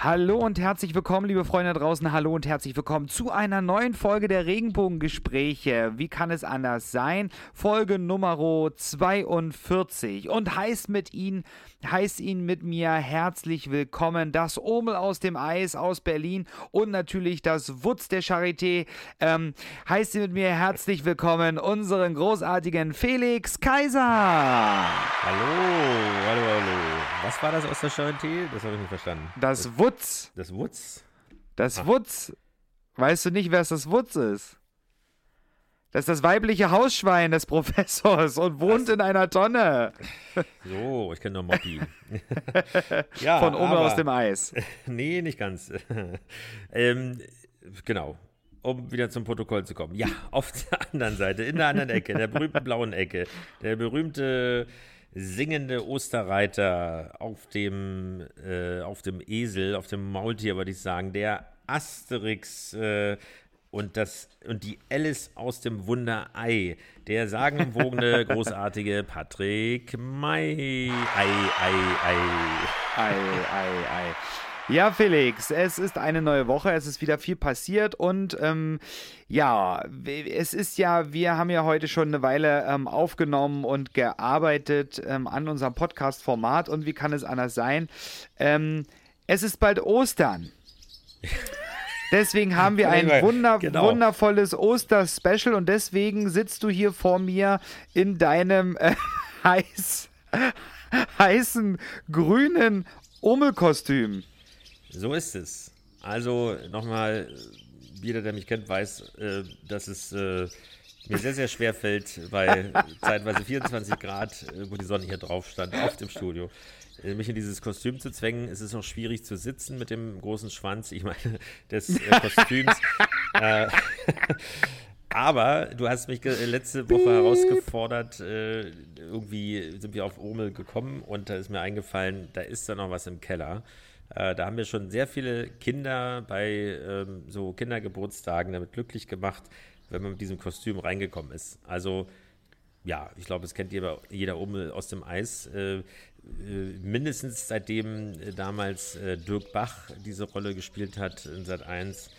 Hallo und herzlich willkommen, liebe Freunde draußen. Hallo und herzlich willkommen zu einer neuen Folge der Regenbogengespräche. Wie kann es anders sein? Folge Nummer 42 und heißt mit Ihnen, heißt Ihnen mit mir herzlich willkommen. Das Omel aus dem Eis aus Berlin und natürlich das Wutz der Charité. Ähm, heißt Sie mit mir herzlich willkommen, unseren großartigen Felix Kaiser. Hallo, hallo, hallo. Was war das aus der Charité? Das habe ich nicht verstanden. Das Wutz. Das Wutz? Das Ah. Wutz. Weißt du nicht, wer es das Wutz ist? Das ist das weibliche Hausschwein des Professors und wohnt Was? in einer Tonne So, ich kenne nur Moppi. ja, von oben aber, aus dem Eis. Nee, nicht ganz. ähm, genau. Um wieder zum Protokoll zu kommen. Ja, auf der anderen Seite, in der anderen Ecke, in der berühmten blauen Ecke, der berühmte singende Osterreiter auf dem, äh, auf dem Esel, auf dem Maultier, würde ich sagen, der Asterix äh, und, das, und die Alice aus dem Wunderei, der sagenumwogene, großartige Patrick May. Ei, ei, ei. Ei, ei, ei. Ja, Felix, es ist eine neue Woche, es ist wieder viel passiert und ähm, ja, es ist ja, wir haben ja heute schon eine Weile ähm, aufgenommen und gearbeitet ähm, an unserem Podcast-Format und wie kann es anders sein? Ähm, es ist bald Ostern. Deswegen haben wir ein wunder Genau. wundervolles Oster-Special und deswegen sitzt du hier vor mir in deinem äh, heiß, heißen grünen Ummelkostüm. So ist es. Also nochmal, jeder, der mich kennt, weiß, äh, dass es äh, mir sehr, sehr schwer fällt, bei zeitweise 24 Grad, äh, wo die Sonne hier drauf stand, oft im Studio, äh, mich in dieses Kostüm zu zwängen. Es ist auch schwierig zu sitzen mit dem großen Schwanz, ich meine, des äh, Kostüms. äh, aber du hast mich letzte Woche herausgefordert, äh, irgendwie sind wir auf Urmel gekommen und da ist mir eingefallen, da ist da noch was im Keller. Äh, da haben wir schon sehr viele Kinder bei ähm, so Kindergeburtstagen damit glücklich gemacht, wenn man mit diesem Kostüm reingekommen ist. Also ja, ich glaube, es kennt jeder, jeder Ummel aus dem Eis. Äh, äh, mindestens seitdem äh, damals äh, Dirk Bach diese Rolle gespielt hat in Sat 1.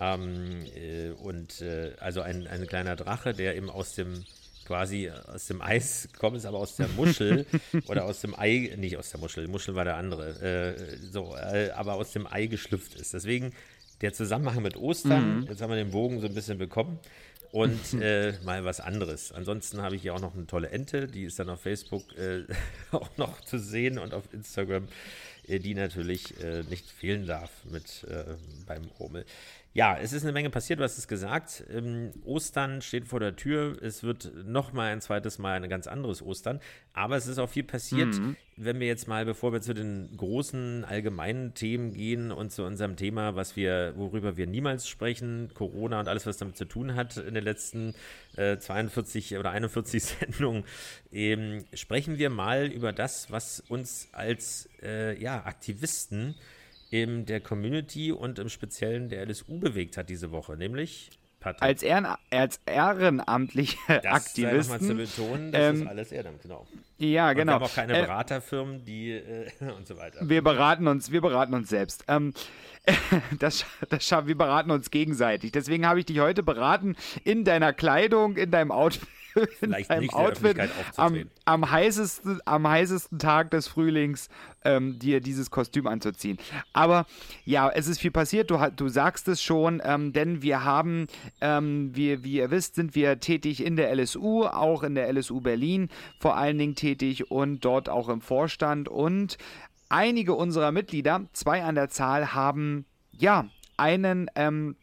Ähm, äh, und äh, also ein, ein kleiner Drache, der eben aus dem quasi aus dem Eis kommt, ist aber aus der Muschel oder aus dem Ei, nicht aus der Muschel, Muschel war der andere, äh, so, äh, aber aus dem Ei geschlüpft ist. Deswegen der Zusammenhang mit Ostern, jetzt haben wir den Bogen so ein bisschen bekommen und äh, mal was anderes. Ansonsten habe ich hier auch noch eine tolle Ente, die ist dann auf Facebook äh, auch noch zu sehen und auf Instagram, die natürlich äh, nicht fehlen darf mit äh, beim Rummel. Ja, es ist eine Menge passiert, du hast es gesagt. Ähm, Ostern steht vor der Tür. Es wird noch mal ein zweites Mal ein ganz anderes Ostern. Aber es ist auch viel passiert. Wenn wir jetzt mal, bevor wir zu den großen allgemeinen Themen gehen und zu unserem Thema, was wir, worüber wir niemals sprechen, Corona und alles, was damit zu tun hat in den letzten äh, 42 oder 41 Sendungen, ähm, sprechen wir mal über das, was uns als äh, ja, Aktivisten in der Community und im Speziellen der LSU bewegt hat diese Woche, nämlich Patrick. Als, Ehren, als ehrenamtliche das sei noch mal zu Aktivisten. betonen, das ähm, ist alles Ehrenamt, genau. Ja, Und genau. Wir haben auch keine Äh, Beraterfirmen, die äh, und so weiter. Wir beraten uns, wir beraten uns selbst. Ähm, das, das, wir beraten uns gegenseitig. Deswegen habe ich dich heute beraten in deiner Kleidung, in deinem Outfit. Vielleicht nicht in der Outfit am, am, heißesten, am heißesten Tag des Frühlings ähm, dir dieses Kostüm anzuziehen. Aber ja, es ist viel passiert, du, du sagst es schon, ähm, denn wir haben, ähm, wir, wie ihr wisst, sind wir tätig in der LSU, auch in der LSU Berlin vor allen Dingen tätig und dort auch im Vorstand. Und einige unserer Mitglieder, zwei an der Zahl, haben ja einen ähm,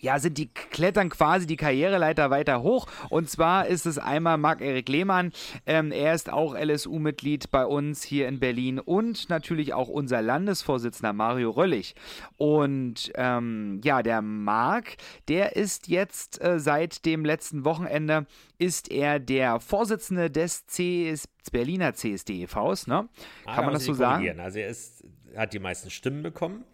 ja, sind die klettern quasi die Karriereleiter weiter hoch. Und zwar ist es einmal Marc-Erik Lehmann. Ähm, er ist auch LSU-Mitglied bei uns hier in Berlin und natürlich auch unser Landesvorsitzender Mario Röllig. Und ähm, ja, der Marc, der ist jetzt äh, seit dem letzten Wochenende ist er der Vorsitzende des CS Berliner CSD-EVs, ne? Ah, Kann da man das so sagen? Also er ist, hat die meisten Stimmen bekommen,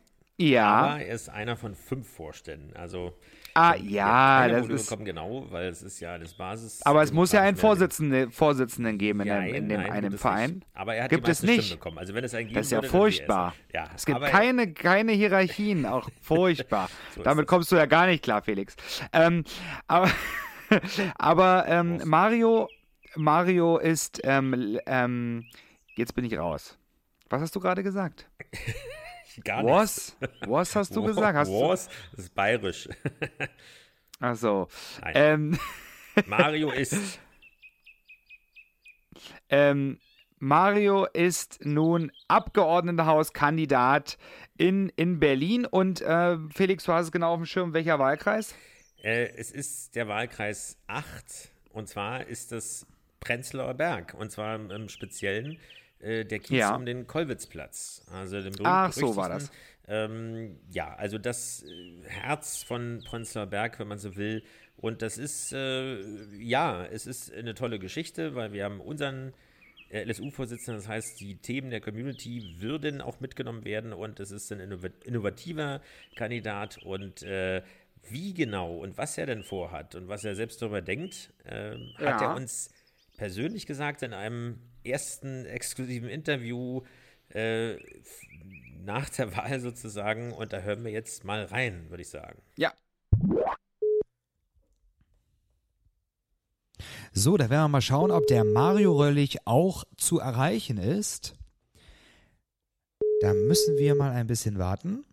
Ja. aber er ist einer von fünf Vorständen. Also Ah, ja, das Module ist- bekommen, genau, weil es ist ja das Basis. Aber es muss ja einen Vorsitzenden. Vorsitzenden, geben in, Ja, einem, in dem, nein, einem Verein. Nicht. Aber er hat Gibt es nicht. Bekommen. Also wenn es einen Das ist ja furchtbar. er. Ja, Es gibt keine, keine Hierarchien, auch furchtbar. So ist Damit kommst du ja gar nicht klar, Felix. Ähm, aber aber ähm. Mario, Mario ist, ähm, ähm, jetzt bin ich raus. Was hast du gerade gesagt? gar nichts. Was? Was hast du gesagt? Hast du? Was? Das ist bayerisch. Ach so. Nein. Ähm, Mario ist ähm, Mario ist nun Abgeordnetenhauskandidat in, in Berlin und äh, Felix, du hast es genau auf dem Schirm, welcher Wahlkreis? Äh, es ist der Wahlkreis 8 und zwar ist das Prenzlauer Berg und zwar im Speziellen äh, der Kiez Ja. um den Kollwitzplatz. Also den Ach, so war berühmt-berüchtigten, Ähm, ja, also das äh, Herz von Prenzlauer Berg, wenn man so will. Und das ist, äh, ja, es ist eine tolle Geschichte, weil wir haben unseren äh, LSU-Vorsitzenden, das heißt, die Themen der Community würden auch mitgenommen werden und es ist ein innovat- innovativer Kandidat und äh, wie genau und was er denn vorhat und was er selbst darüber denkt, hat Ja. er uns persönlich gesagt in einem ersten exklusiven Interview äh, nach der Wahl sozusagen und da hören wir jetzt mal rein, würde ich sagen. Ja. So, da werden wir mal schauen, ob der Mario Röllig auch zu erreichen ist. Da müssen wir mal ein bisschen warten.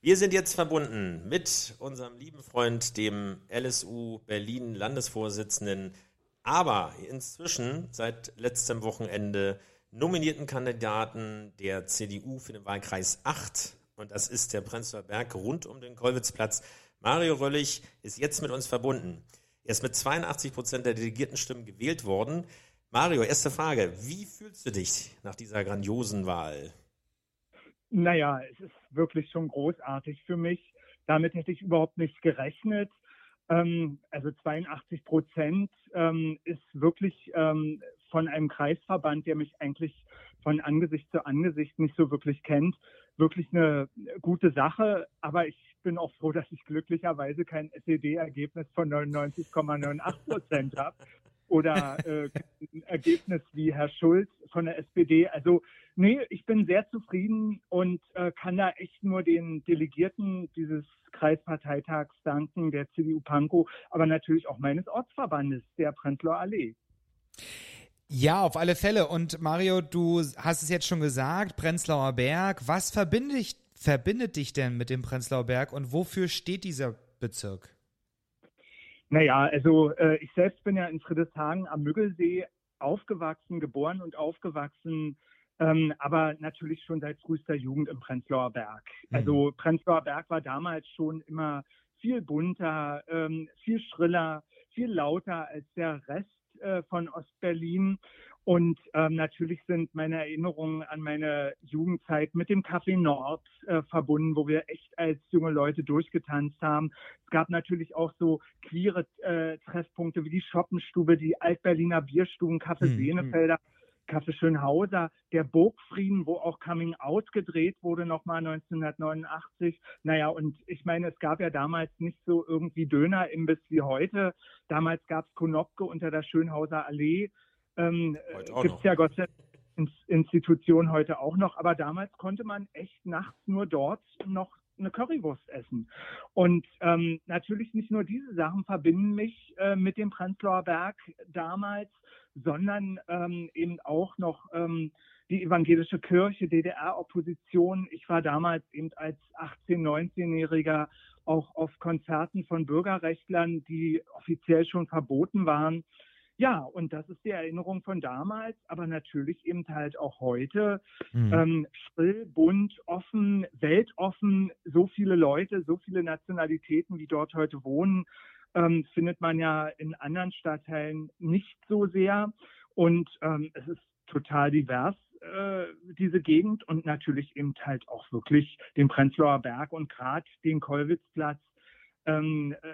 Wir sind jetzt verbunden mit unserem lieben Freund, dem LSU Berlin Landesvorsitzenden, aber inzwischen seit letztem Wochenende nominierten Kandidaten der CDU für den Wahlkreis 8 und das ist der Prenzlauer Berg rund um den Kollwitzplatz. Mario Röllig ist jetzt mit uns verbunden. Er ist mit 82 Prozent der Delegiertenstimmen gewählt worden. Mario, erste Frage. Wie fühlst du dich nach dieser grandiosen Wahl? Naja, es ist wirklich schon großartig für mich. Damit hätte ich überhaupt nicht gerechnet. Ähm, also 82 Prozent ähm, ist wirklich ähm, von einem Kreisverband, der mich eigentlich von Angesicht zu Angesicht nicht so wirklich kennt, wirklich eine gute Sache. Aber ich bin auch froh, dass ich glücklicherweise kein SED-Ergebnis von 99,98 Prozent habe oder äh, ein Ergebnis wie Herr Schulz von der SPD. Also nee, ich bin sehr zufrieden und äh, kann da echt nur den Delegierten dieses Kreisparteitags danken, der CDU Pankow, aber natürlich auch meines Ortsverbandes, der Prenzlauer Allee. Ja, auf alle Fälle. Und Mario, du hast es jetzt schon gesagt, Prenzlauer Berg. Was verbindet dich, verbindet dich denn mit dem Prenzlauer Berg und wofür steht dieser Bezirk? Naja, also äh, ich selbst bin ja in Friedrichshagen am Müggelsee aufgewachsen, geboren und aufgewachsen, ähm, aber natürlich schon seit frühester Jugend im Prenzlauer Berg. Mhm. Also Prenzlauer Berg war damals schon immer viel bunter, ähm, viel schriller, viel lauter als der Rest äh, von Ostberlin. Und ähm, natürlich sind meine Erinnerungen an meine Jugendzeit mit dem Café Nord äh, verbunden, wo wir echt als junge Leute durchgetanzt haben. Es gab natürlich auch so queere äh, Treffpunkte wie die Schoppenstube, die Altberliner Bierstuben, Café Hm, Sehnefelder, Café Schönhauser, der Burgfrieden, wo auch Coming Out gedreht wurde, nochmal 1989. Naja, und ich meine, es gab ja damals nicht so irgendwie Döner-Imbiss wie heute. Damals gab es Konopke unter der Schönhauser Allee. Ähm, auch Gibt es ja Gott sei Dank Ins- Institution heute auch noch, aber damals konnte man echt nachts nur dort noch eine Currywurst essen. Und ähm, natürlich nicht nur diese Sachen verbinden mich äh, mit dem Prenzlauer Berg damals, sondern ähm, eben auch noch ähm, die evangelische Kirche, DDR-Opposition. Ich war damals eben als 18-, 19-Jähriger auch auf Konzerten von Bürgerrechtlern, die offiziell schon verboten waren. Ja, und das ist die Erinnerung von damals, aber natürlich eben halt auch heute. Hm. Ähm, schrill, bunt, offen, weltoffen, so viele Leute, so viele Nationalitäten, wie dort heute wohnen, ähm, findet man ja in anderen Stadtteilen nicht so sehr. Und ähm, es ist total divers, äh, diese Gegend und natürlich eben halt auch wirklich den Prenzlauer Berg und gerade den Kollwitzplatz ähm, äh,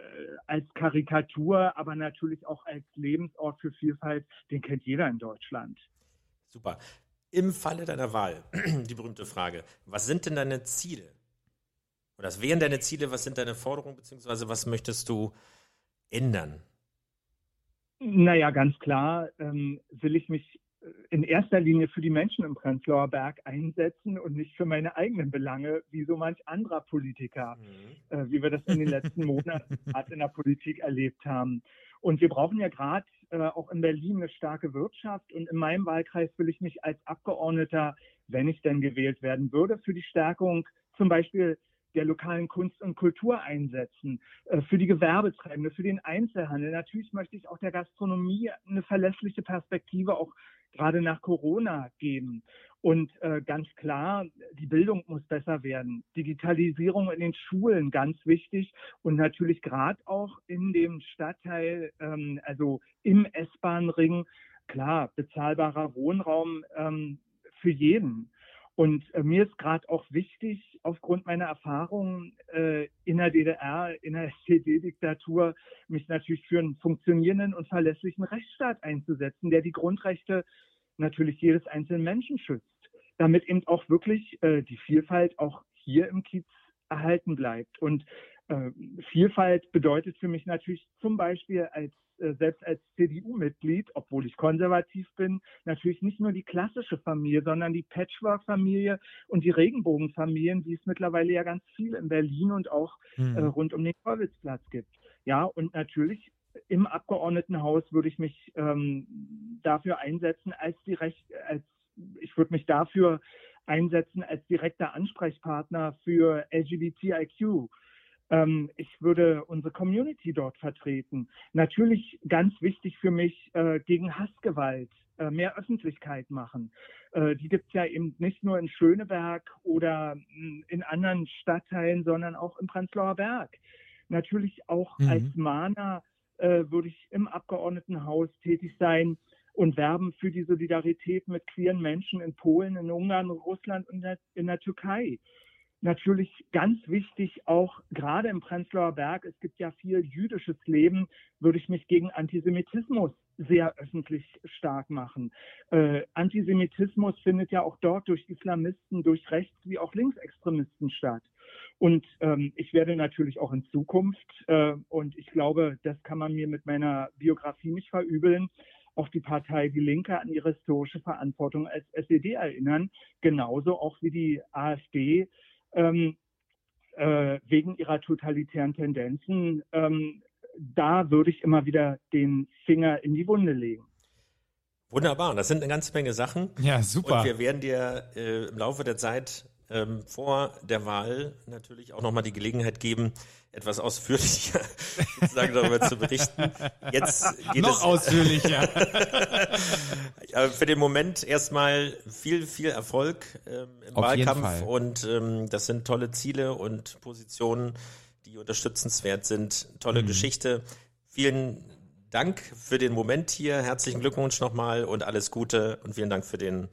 als Karikatur, aber natürlich auch als Lebensort für Vielfalt, den kennt jeder in Deutschland. Super. Im Falle deiner Wahl, die berühmte Frage, was sind denn deine Ziele? Und das wären deine Ziele, was sind deine Forderungen, beziehungsweise was möchtest du ändern? Naja, ganz klar ähm, will ich mich in erster Linie für die Menschen im Prenzlauer Berg einsetzen und nicht für meine eigenen Belange, wie so manch anderer Politiker, mhm. äh, wie wir das in den letzten Monaten in der Politik erlebt haben. Und wir brauchen ja gerade äh, auch in Berlin eine starke Wirtschaft. Und in meinem Wahlkreis will ich mich als Abgeordneter, wenn ich denn gewählt werden würde, für die Stärkung zum Beispiel der lokalen Kunst und Kultur einsetzen, äh, für die Gewerbetreibende, für den Einzelhandel. Natürlich möchte ich auch der Gastronomie eine verlässliche Perspektive auch gerade nach Corona geben. Und äh, ganz klar, die Bildung muss besser werden. Digitalisierung in den Schulen ganz wichtig und natürlich gerade auch in dem Stadtteil, ähm, also im S-Bahn-Ring, klar, bezahlbarer Wohnraum ähm, für jeden. Und äh, mir ist gerade auch wichtig, aufgrund meiner Erfahrungen äh, in der DDR, in der SED-Diktatur, mich natürlich für einen funktionierenden und verlässlichen Rechtsstaat einzusetzen, der die Grundrechte natürlich jedes einzelnen Menschen schützt, damit eben auch wirklich äh, die Vielfalt auch hier im Kiez erhalten bleibt. Und äh, Vielfalt bedeutet für mich natürlich zum Beispiel als äh, selbst als CDU-Mitglied, obwohl ich konservativ bin, natürlich nicht nur die klassische Familie, sondern die Patchwork-Familie und die Regenbogenfamilien, die es mittlerweile ja ganz viel in Berlin und auch mhm. äh, rund um den Kollwitzplatz gibt. Ja, und natürlich im Abgeordnetenhaus würde ich mich ähm, dafür einsetzen, als direkt, als ich würde mich dafür einsetzen als direkter Ansprechpartner für LGBTIQ. Ähm, ich würde unsere Community dort vertreten. Natürlich ganz wichtig für mich äh, gegen Hassgewalt äh, mehr Öffentlichkeit machen. Äh, die gibt es ja eben nicht nur in Schöneberg oder hm, in anderen Stadtteilen, sondern auch im Prenzlauer Berg. Natürlich auch mhm. als Mahner äh, würde ich im Abgeordnetenhaus tätig sein und werben für die Solidarität mit queeren Menschen in Polen, in Ungarn, Russland und in der Türkei natürlich ganz wichtig, auch gerade im Prenzlauer Berg, es gibt ja viel jüdisches Leben, würde ich mich gegen Antisemitismus sehr öffentlich stark machen. Äh, Antisemitismus findet ja auch dort durch Islamisten, durch Rechts- wie auch Linksextremisten statt. Und ähm, ich werde natürlich auch in Zukunft, äh, und ich glaube, das kann man mir mit meiner Biografie nicht verübeln, auch die Partei Die Linke an ihre historische Verantwortung als SED erinnern, genauso auch wie die AfD ähm, äh, wegen ihrer totalitären Tendenzen, ähm, da würde ich immer wieder den Finger in die Wunde legen. Wunderbar, das sind eine ganze Menge Sachen. Ja, super. Und wir werden dir äh, im Laufe der Zeit ähm, vor der Wahl natürlich auch nochmal die Gelegenheit geben, etwas ausführlicher sozusagen darüber zu berichten. Jetzt geht Noch es, ausführlicher. für den Moment erstmal viel, viel Erfolg ähm, im Auf Wahlkampf und ähm, das sind tolle Ziele und Positionen, die unterstützenswert sind. Tolle mhm. Geschichte. Vielen Dank für den Moment hier. Herzlichen Glückwunsch nochmal und alles Gute und vielen Dank für den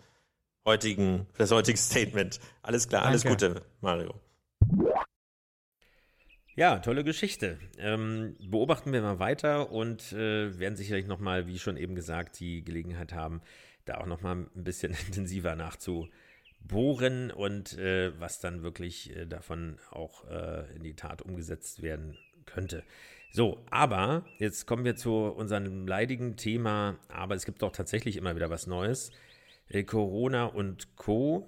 heutigen, für das heutige Statement. Alles klar, alles Danke. Gute, Mario. Ja, tolle Geschichte. Ähm, beobachten wir mal weiter und äh, werden sicherlich nochmal, wie schon eben gesagt, die Gelegenheit haben, da auch nochmal ein bisschen intensiver nachzubohren und äh, was dann wirklich äh, davon auch äh, in die Tat umgesetzt werden könnte. So, aber jetzt kommen wir zu unserem leidigen Thema, aber es gibt doch tatsächlich immer wieder was Neues. Äh, Corona und Co.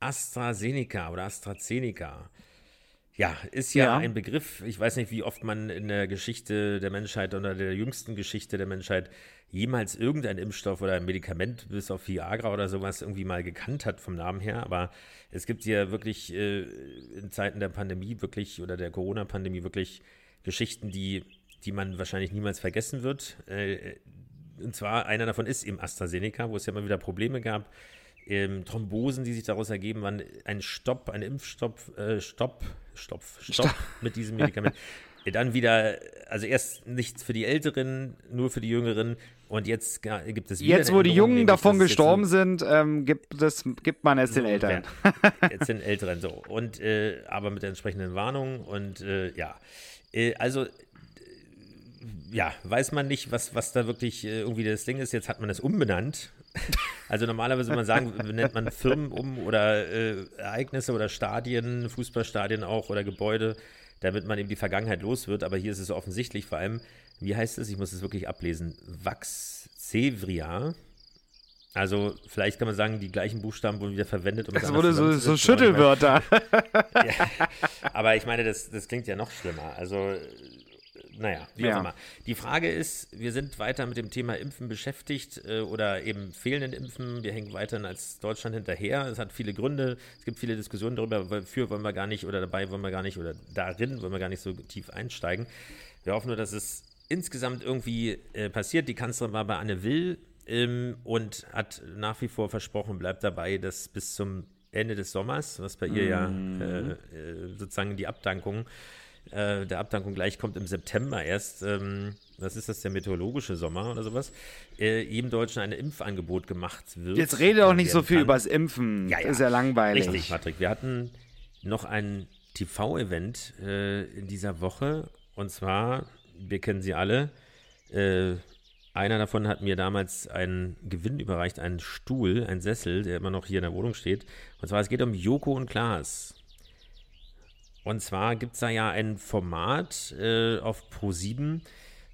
AstraZeneca oder AstraZeneca. Ja, ist ja, ja, ein Begriff. Ich weiß nicht, wie oft man in der Geschichte der Menschheit oder der jüngsten Geschichte der Menschheit jemals irgendein Impfstoff oder ein Medikament, bis auf Viagra oder sowas, irgendwie mal gekannt hat vom Namen her. Aber es gibt ja wirklich äh, in Zeiten der Pandemie wirklich oder der Corona-Pandemie wirklich Geschichten, die, die man wahrscheinlich niemals vergessen wird. Äh, und zwar einer davon ist eben AstraZeneca, wo es ja immer wieder Probleme gab ähm, Thrombosen, die sich daraus ergeben, waren ein Stopp, ein Impfstopp, äh, Stopp, Stopp, Stopp mit diesem Medikament. Dann wieder, also erst nichts für die Älteren, nur für die Jüngeren und jetzt gibt es wieder Jetzt, wo die Jungen davon gestorben sind, ähm, gibt, das, gibt man es den Älteren. jetzt den Älteren so. Und äh, aber mit der entsprechenden Warnung und äh, ja. Äh, also ja, weiß man nicht, was, was da wirklich äh, irgendwie das Ding ist. Jetzt hat man es umbenannt Also normalerweise würde man sagen, nennt man Firmen um oder äh, Ereignisse oder Stadien, Fußballstadien auch oder Gebäude, damit man eben die Vergangenheit los wird. Aber hier ist es offensichtlich, vor allem, wie heißt es? Ich muss es wirklich ablesen. Vaxevria. Also vielleicht kann man sagen, die gleichen Buchstaben wurden wieder verwendet. Um das wurde so, so Schüttelwörter. ja, aber ich meine, das, das klingt ja noch schlimmer. Also naja, wie ja. auch immer. Die Frage ist, wir sind weiter mit dem Thema Impfen beschäftigt äh, oder eben fehlenden Impfen. Wir hängen weiterhin als Deutschland hinterher. Es hat viele Gründe. Es gibt viele Diskussionen darüber. Für wollen wir gar nicht oder dabei wollen wir gar nicht oder darin wollen wir gar nicht so tief einsteigen. Wir hoffen nur, dass es insgesamt irgendwie äh, passiert. Die Kanzlerin war bei Anne Will ähm, und hat nach wie vor versprochen, bleibt dabei, dass bis zum Ende des Sommers, was bei ihr ja Mhm. äh, äh, sozusagen die Abdankung äh, der Abdankung gleich kommt im September erst, ähm, was ist das, der meteorologische Sommer oder sowas, äh, jedem Deutschen ein Impfangebot gemacht wird. Jetzt rede auch nicht so viel kann. übers Impfen. Ja, ja. Ist ja langweilig. Richtig, Patrick. Wir hatten noch ein TV-Event äh, in dieser Woche und zwar, wir kennen sie alle, äh, einer davon hat mir damals einen Gewinn überreicht, einen Stuhl, einen Sessel, der immer noch hier in der Wohnung steht. Und zwar, es geht um Joko und Klaas. Und zwar gibt es da ja ein Format äh, auf Pro7,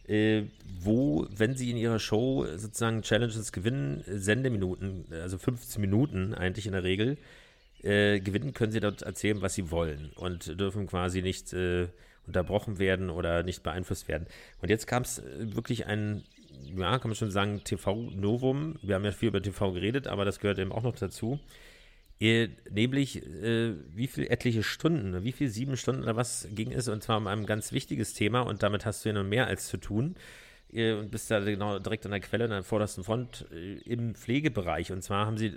äh, wo, wenn sie in ihrer Show sozusagen Challenges gewinnen, äh, Sendeminuten, also 15 Minuten eigentlich in der Regel, äh, gewinnen, können sie dort erzählen, was sie wollen und dürfen quasi nicht äh, unterbrochen werden oder nicht beeinflusst werden. Und jetzt kam es wirklich ein, ja, kann man schon sagen, TV-Novum. Wir haben ja viel über TV geredet, aber das gehört eben auch noch dazu. Nämlich, äh, wie viel etliche Stunden, wie viel sieben Stunden oder was ging es, und zwar um ein ganz wichtiges Thema, und damit hast du ja noch mehr als zu tun. Und bist da genau direkt an der Quelle, an der vordersten Front äh, im Pflegebereich. Und zwar haben sie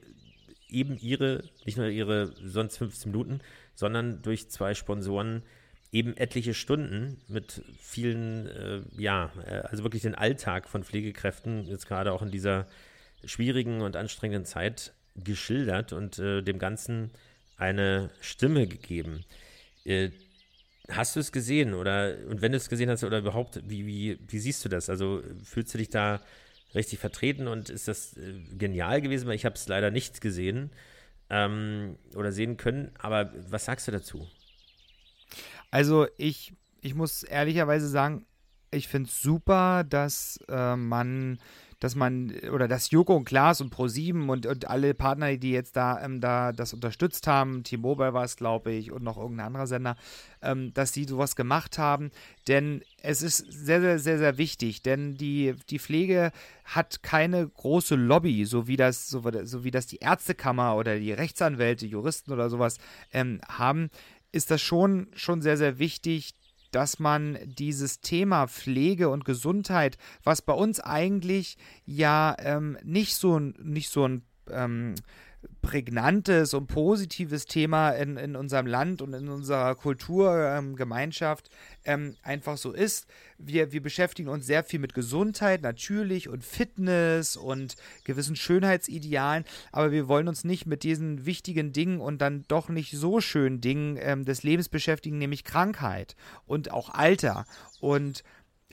eben ihre, nicht nur ihre sonst 15 Minuten, sondern durch zwei Sponsoren eben etliche Stunden mit vielen, äh, ja, äh, also wirklich den Alltag von Pflegekräften, jetzt gerade auch in dieser schwierigen und anstrengenden Zeit geschildert und äh, dem Ganzen eine Stimme gegeben. Äh, hast du es gesehen oder und wenn du es gesehen hast oder überhaupt, wie, wie, wie siehst du das? Also fühlst du dich da richtig vertreten und ist das äh, genial gewesen? Weil ich habe es leider nicht gesehen ähm, oder sehen können, aber was sagst du dazu? Also ich, ich muss ehrlicherweise sagen, ich finde es super, dass äh, man, dass man, oder dass Joko und Klaas und Pro7 und, und alle Partner, die jetzt da, ähm, da das unterstützt haben, T-Mobile war es, glaube ich, und noch irgendein anderer Sender, ähm, dass sie sowas gemacht haben. Denn es ist sehr, sehr, sehr, sehr wichtig, denn die, die Pflege hat keine große Lobby, so wie das, so, so wie das die Ärztekammer oder die Rechtsanwälte, Juristen oder sowas ähm, haben, ist das schon, schon sehr, sehr wichtig, dass man dieses Thema Pflege und Gesundheit, was bei uns eigentlich ja ähm, nicht so, nicht so ein ähm, prägnantes und positives Thema in, in unserem Land und in unserer Kulturgemeinschaft ähm, einfach so ist. Wir, wir beschäftigen uns sehr viel mit Gesundheit, natürlich, und Fitness und gewissen Schönheitsidealen, aber wir wollen uns nicht mit diesen wichtigen Dingen und dann doch nicht so schönen Dingen ähm, des Lebens beschäftigen, nämlich Krankheit und auch Alter. Und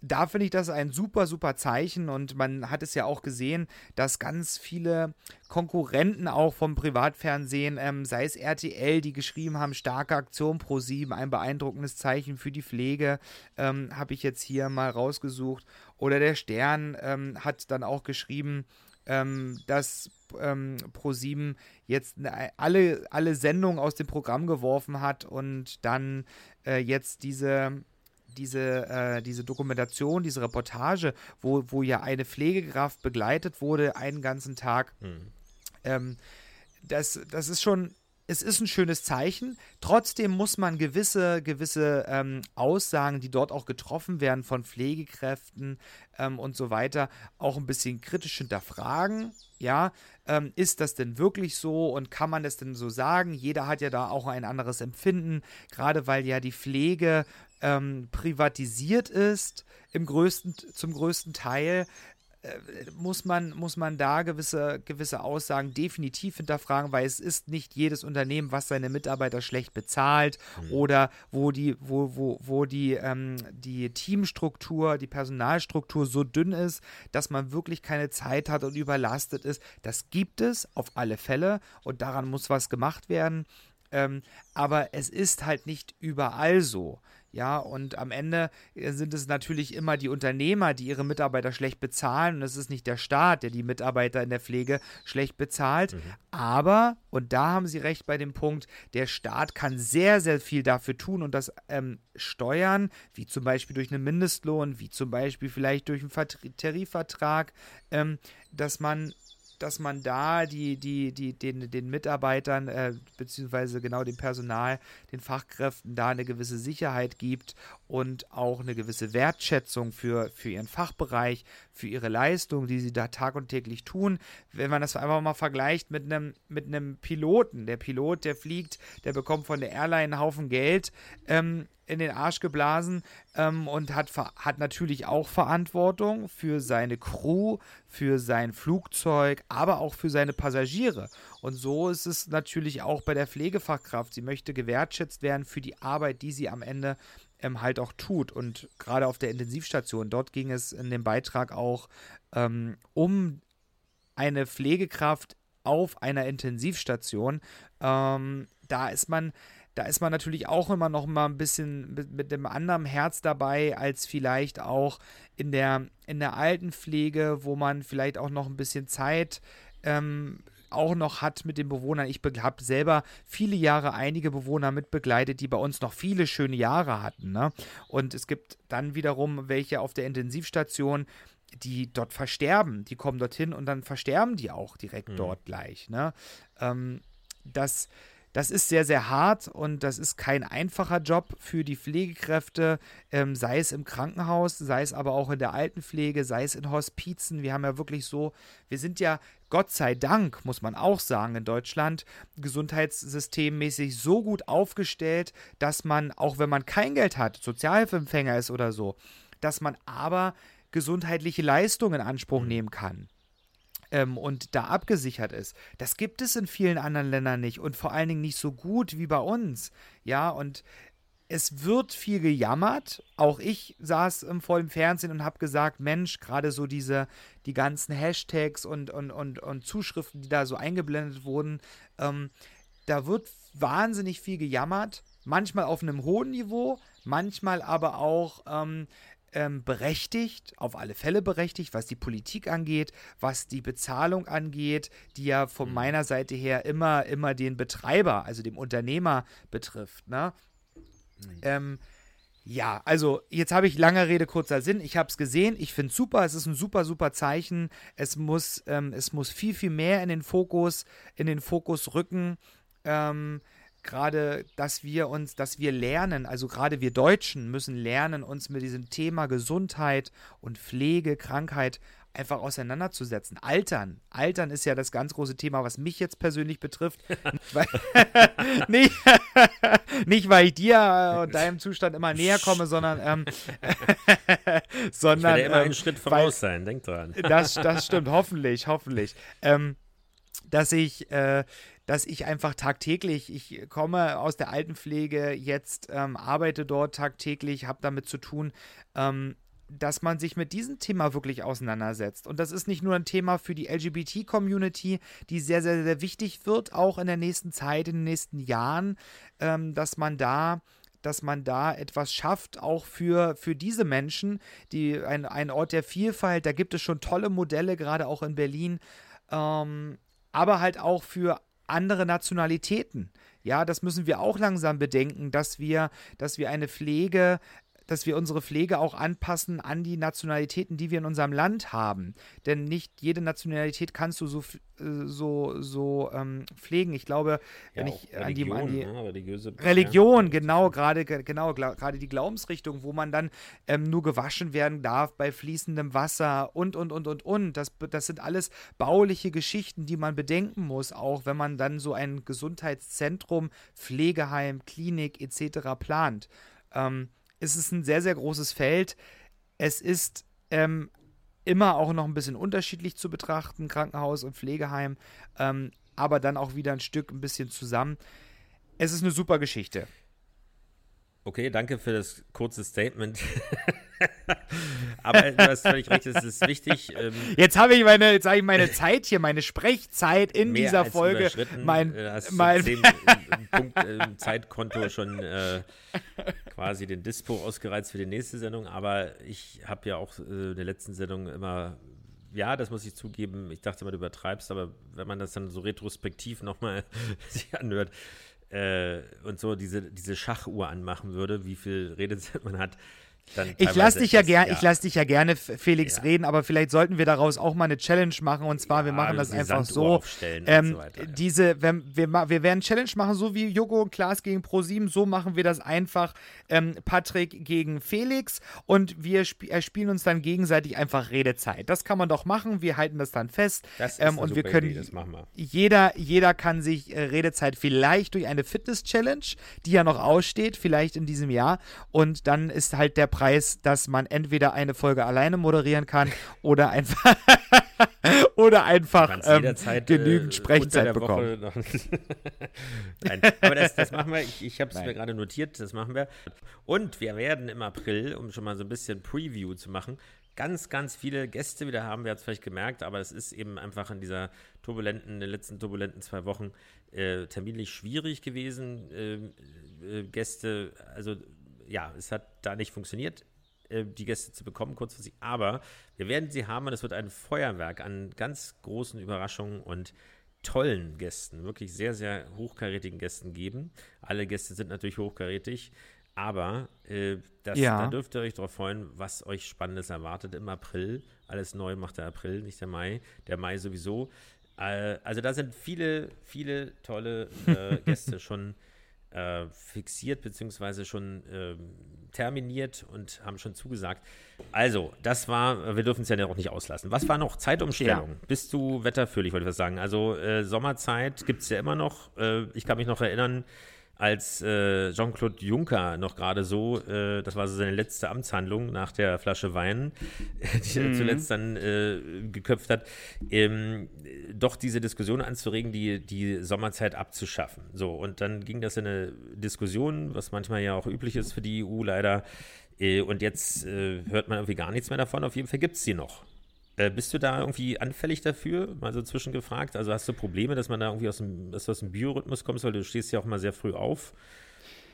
da finde ich das ein super, super Zeichen und man hat es ja auch gesehen, dass ganz viele Konkurrenten auch vom Privatfernsehen, ähm, sei es RTL, die geschrieben haben, starke Aktion pro 7, ein beeindruckendes Zeichen für die Pflege, ähm, habe ich jetzt hier mal rausgesucht. Oder der Stern ähm, hat dann auch geschrieben, ähm, dass ähm, Pro7 jetzt ne- alle, alle Sendungen aus dem Programm geworfen hat und dann äh, jetzt diese diese, äh, diese Dokumentation, diese Reportage, wo, wo ja eine Pflegekraft begleitet wurde, einen ganzen Tag, ähm, das, das ist schon, es ist ein schönes Zeichen. Trotzdem muss man gewisse, gewisse ähm, Aussagen, die dort auch getroffen werden von Pflegekräften ähm, und so weiter, auch ein bisschen kritisch hinterfragen. Ja, ähm, ist das denn wirklich so und kann man das denn so sagen? Jeder hat ja da auch ein anderes Empfinden, gerade weil ja die Pflege ähm, privatisiert ist, im größten, zum größten Teil muss man, muss man da gewisse, gewisse Aussagen definitiv hinterfragen, weil es ist nicht jedes Unternehmen, was seine Mitarbeiter schlecht bezahlt mhm. oder wo die, wo, wo, wo die, ähm, die Teamstruktur, die Personalstruktur so dünn ist, dass man wirklich keine Zeit hat und überlastet ist. Das gibt es auf alle Fälle und daran muss was gemacht werden. Ähm, aber es ist halt nicht überall so. Ja, und am Ende äh, sind es natürlich immer die Unternehmer, die ihre Mitarbeiter schlecht bezahlen. Und es ist nicht der Staat, der die Mitarbeiter in der Pflege schlecht bezahlt. Mhm. Aber, und da haben Sie recht bei dem Punkt, der Staat kann sehr, sehr viel dafür tun und das ähm, steuern, wie zum Beispiel durch einen Mindestlohn, wie zum Beispiel vielleicht durch einen Tarifvertrag, ähm, dass man dass man da die, die, die, den, den Mitarbeitern, äh, beziehungsweise genau dem Personal, den Fachkräften da eine gewisse Sicherheit gibt und auch eine gewisse Wertschätzung für, für ihren Fachbereich, für ihre Leistung, die sie da tag und täglich tun. Wenn man das einfach mal vergleicht mit einem, mit einem Piloten, der Pilot, der fliegt, der bekommt von der Airline einen Haufen Geld, ähm, in den Arsch geblasen ähm, und hat, hat natürlich auch Verantwortung für seine Crew, für sein Flugzeug, aber auch für seine Passagiere. Und so ist es natürlich auch bei der Pflegefachkraft. Sie möchte gewertschätzt werden für die Arbeit, die sie am Ende ähm, halt auch tut. Und gerade auf der Intensivstation, dort ging es in dem Beitrag auch ähm, um eine Pflegekraft auf einer Intensivstation. Ähm, da ist man da ist man natürlich auch immer noch mal ein bisschen mit, mit einem anderen Herz dabei als vielleicht auch in der, in der Altenpflege, wo man vielleicht auch noch ein bisschen Zeit ähm, auch noch hat mit den Bewohnern. Ich habe selber viele Jahre einige Bewohner mitbegleitet, die bei uns noch viele schöne Jahre hatten. Ne? Und es gibt dann wiederum welche auf der Intensivstation, die dort versterben. Die kommen dorthin und dann versterben die auch direkt mhm. dort gleich. Ne? Ähm, das das ist sehr, sehr hart und das ist kein einfacher Job für die Pflegekräfte, ähm, sei es im Krankenhaus, sei es aber auch in der Altenpflege, sei es in Hospizen. Wir haben ja wirklich so, wir sind ja Gott sei Dank, muss man auch sagen, in Deutschland gesundheitssystemmäßig so gut aufgestellt, dass man, auch wenn man kein Geld hat, Sozialhilfeempfänger ist oder so, dass man aber gesundheitliche Leistungen in Anspruch mhm. nehmen kann ähm, und da abgesichert ist. Das gibt es in vielen anderen Ländern nicht und vor allen Dingen nicht so gut wie bei uns. Ja, und es wird viel gejammert. Auch ich saß im vollen Fernsehen und habe gesagt, Mensch, gerade so diese, die ganzen Hashtags und, und, und, und Zuschriften, die da so eingeblendet wurden, ähm, da wird wahnsinnig viel gejammert. Manchmal auf einem hohen Niveau, manchmal aber auch ähm, ähm, berechtigt, auf alle Fälle berechtigt, was die Politik angeht, was die Bezahlung angeht, die ja von mhm. meiner Seite her immer, immer den Betreiber, also dem Unternehmer betrifft. Ne? Mhm. Ähm, ja, also jetzt habe ich lange Rede, kurzer Sinn. Ich habe es gesehen. Ich finde es super. Es ist ein super, super Zeichen. Es muss, ähm, es muss viel, viel mehr in den Fokus, in den Fokus rücken. Ähm, gerade, dass wir uns, dass wir lernen, also gerade wir Deutschen müssen lernen, uns mit diesem Thema Gesundheit und Pflege, Krankheit einfach auseinanderzusetzen. Altern. Altern ist ja das ganz große Thema, was mich jetzt persönlich betrifft. nicht, weil, nicht, nicht, weil ich dir und deinem Zustand immer näher komme, sondern, ähm, sondern ich werde immer ähm, einen Schritt voraus weil, sein, denk dran. das, das stimmt, hoffentlich, hoffentlich. Ähm, dass ich, äh, dass ich einfach tagtäglich, ich komme aus der Altenpflege, jetzt ähm, arbeite dort tagtäglich, habe damit zu tun, ähm, dass man sich mit diesem Thema wirklich auseinandersetzt. Und das ist nicht nur ein Thema für die LGBT-Community, die sehr, sehr, sehr wichtig wird, auch in der nächsten Zeit, in den nächsten Jahren, ähm, dass man da dass man da etwas schafft, auch für, für diese Menschen, die ein, ein Ort der Vielfalt, da gibt es schon tolle Modelle, gerade auch in Berlin, ähm, aber halt auch für andere Nationalitäten. Ja, das müssen wir auch langsam bedenken, dass wir, dass wir eine Pflege dass wir unsere Pflege auch anpassen an die Nationalitäten, die wir in unserem Land haben. Denn nicht jede Nationalität kannst du so, äh, so, so ähm, pflegen. Ich glaube, wenn ja, ich an die, an die ne? religiöse Religion, ja. genau, gerade genau, gerade die Glaubensrichtung, wo man dann ähm, nur gewaschen werden darf bei fließendem Wasser und, und, und, und, und. Das, das sind alles bauliche Geschichten, die man bedenken muss, auch wenn man dann so ein Gesundheitszentrum, Pflegeheim, Klinik etc. plant. Ähm, ist es ein sehr, sehr großes Feld. Es ist ähm, immer auch noch ein bisschen unterschiedlich zu betrachten, Krankenhaus und Pflegeheim, ähm, aber dann auch wieder ein Stück ein bisschen zusammen. Es ist eine super Geschichte. Okay, danke für das kurze Statement. Aber du hast völlig recht, es ist wichtig. Ähm, jetzt habe ich meine, jetzt habe ich meine Zeit hier, meine Sprechzeit in dieser Folge. Mein, äh, hast mein zehn, äh, Punkt äh, Zeitkonto schon äh, quasi den Dispo ausgereizt für die nächste Sendung. Aber ich habe ja auch äh, in der letzten Sendung immer ja, das muss ich zugeben. Ich dachte immer, du übertreibst, aber wenn man das dann so retrospektiv nochmal sich anhört, äh, und so diese, diese Schachuhr anmachen würde, wie viel Redezeit man hat, ich lasse dich ja, ger ja. ich lass dich ja gerne, Felix, ja. reden, aber vielleicht sollten wir daraus auch mal eine Challenge machen. Und zwar, ja, wir machen das einfach so. Ähm, so weiter, diese, wenn, wir, wir werden Challenge machen, so wie Joko und Klaas gegen ProSieben, so machen wir das einfach. Ähm, Patrick gegen Felix und wir sp äh, spielen uns dann gegenseitig einfach Redezeit. Das kann man doch machen. Wir halten das dann fest. Das ist ähm, und wir können. Idee, das machen wir. Jeder, jeder kann sich äh, Redezeit vielleicht durch eine Fitness-Challenge, die ja noch aussteht, vielleicht in diesem Jahr. Und dann ist halt der Preis, dass man entweder eine Folge alleine moderieren kann oder einfach oder einfach ähm, genügend äh, Sprechzeit bekommen. Nein, aber das, das machen wir. Ich, ich habe es mir gerade notiert. Das machen wir. Und wir werden im April, um schon mal so ein bisschen Preview zu machen, ganz, ganz viele Gäste wieder haben. Wir haben es vielleicht gemerkt, aber es ist eben einfach in dieser turbulenten, in den letzten turbulenten zwei Wochen äh, terminlich schwierig gewesen. Äh, äh, Gäste, also ja, es hat da nicht funktioniert, äh, die Gäste zu bekommen, kurzfristig. Aber wir werden sie haben und es wird ein Feuerwerk an ganz großen Überraschungen und tollen Gästen, wirklich sehr, sehr hochkarätigen Gästen geben. Alle Gäste sind natürlich hochkarätig, aber äh, das, ja. da dürft ihr euch darauf freuen, was euch Spannendes erwartet im April. Alles neu macht der April, nicht der Mai. Der Mai sowieso. Äh, also da sind viele, viele tolle äh, Gäste schon äh, fixiert beziehungsweise schon ähm, terminiert und haben schon zugesagt. Also, das war, wir dürfen es ja auch nicht auslassen. Was war noch? Zeitumstellung. Ja. Bist du wetterfühlig, wollte ich was sagen. Also, äh, Sommerzeit gibt es ja immer noch. Äh, ich kann mich noch erinnern, als äh, Jean-Claude Juncker noch gerade so, äh, das war so seine letzte Amtshandlung nach der Flasche Wein, die er mhm. zuletzt dann äh, geköpft hat, ähm, doch diese Diskussion anzuregen, die, die Sommerzeit abzuschaffen. So, und dann ging das in eine Diskussion, was manchmal ja auch üblich ist für die EU leider. Äh, und jetzt äh, hört man irgendwie gar nichts mehr davon. Auf jeden Fall gibt es sie noch. Äh, bist du da irgendwie anfällig dafür? Mal so zwischengefragt. Also hast du Probleme, dass man da irgendwie aus dem, dass du aus dem Biorhythmus kommst, weil du stehst ja auch mal sehr früh auf.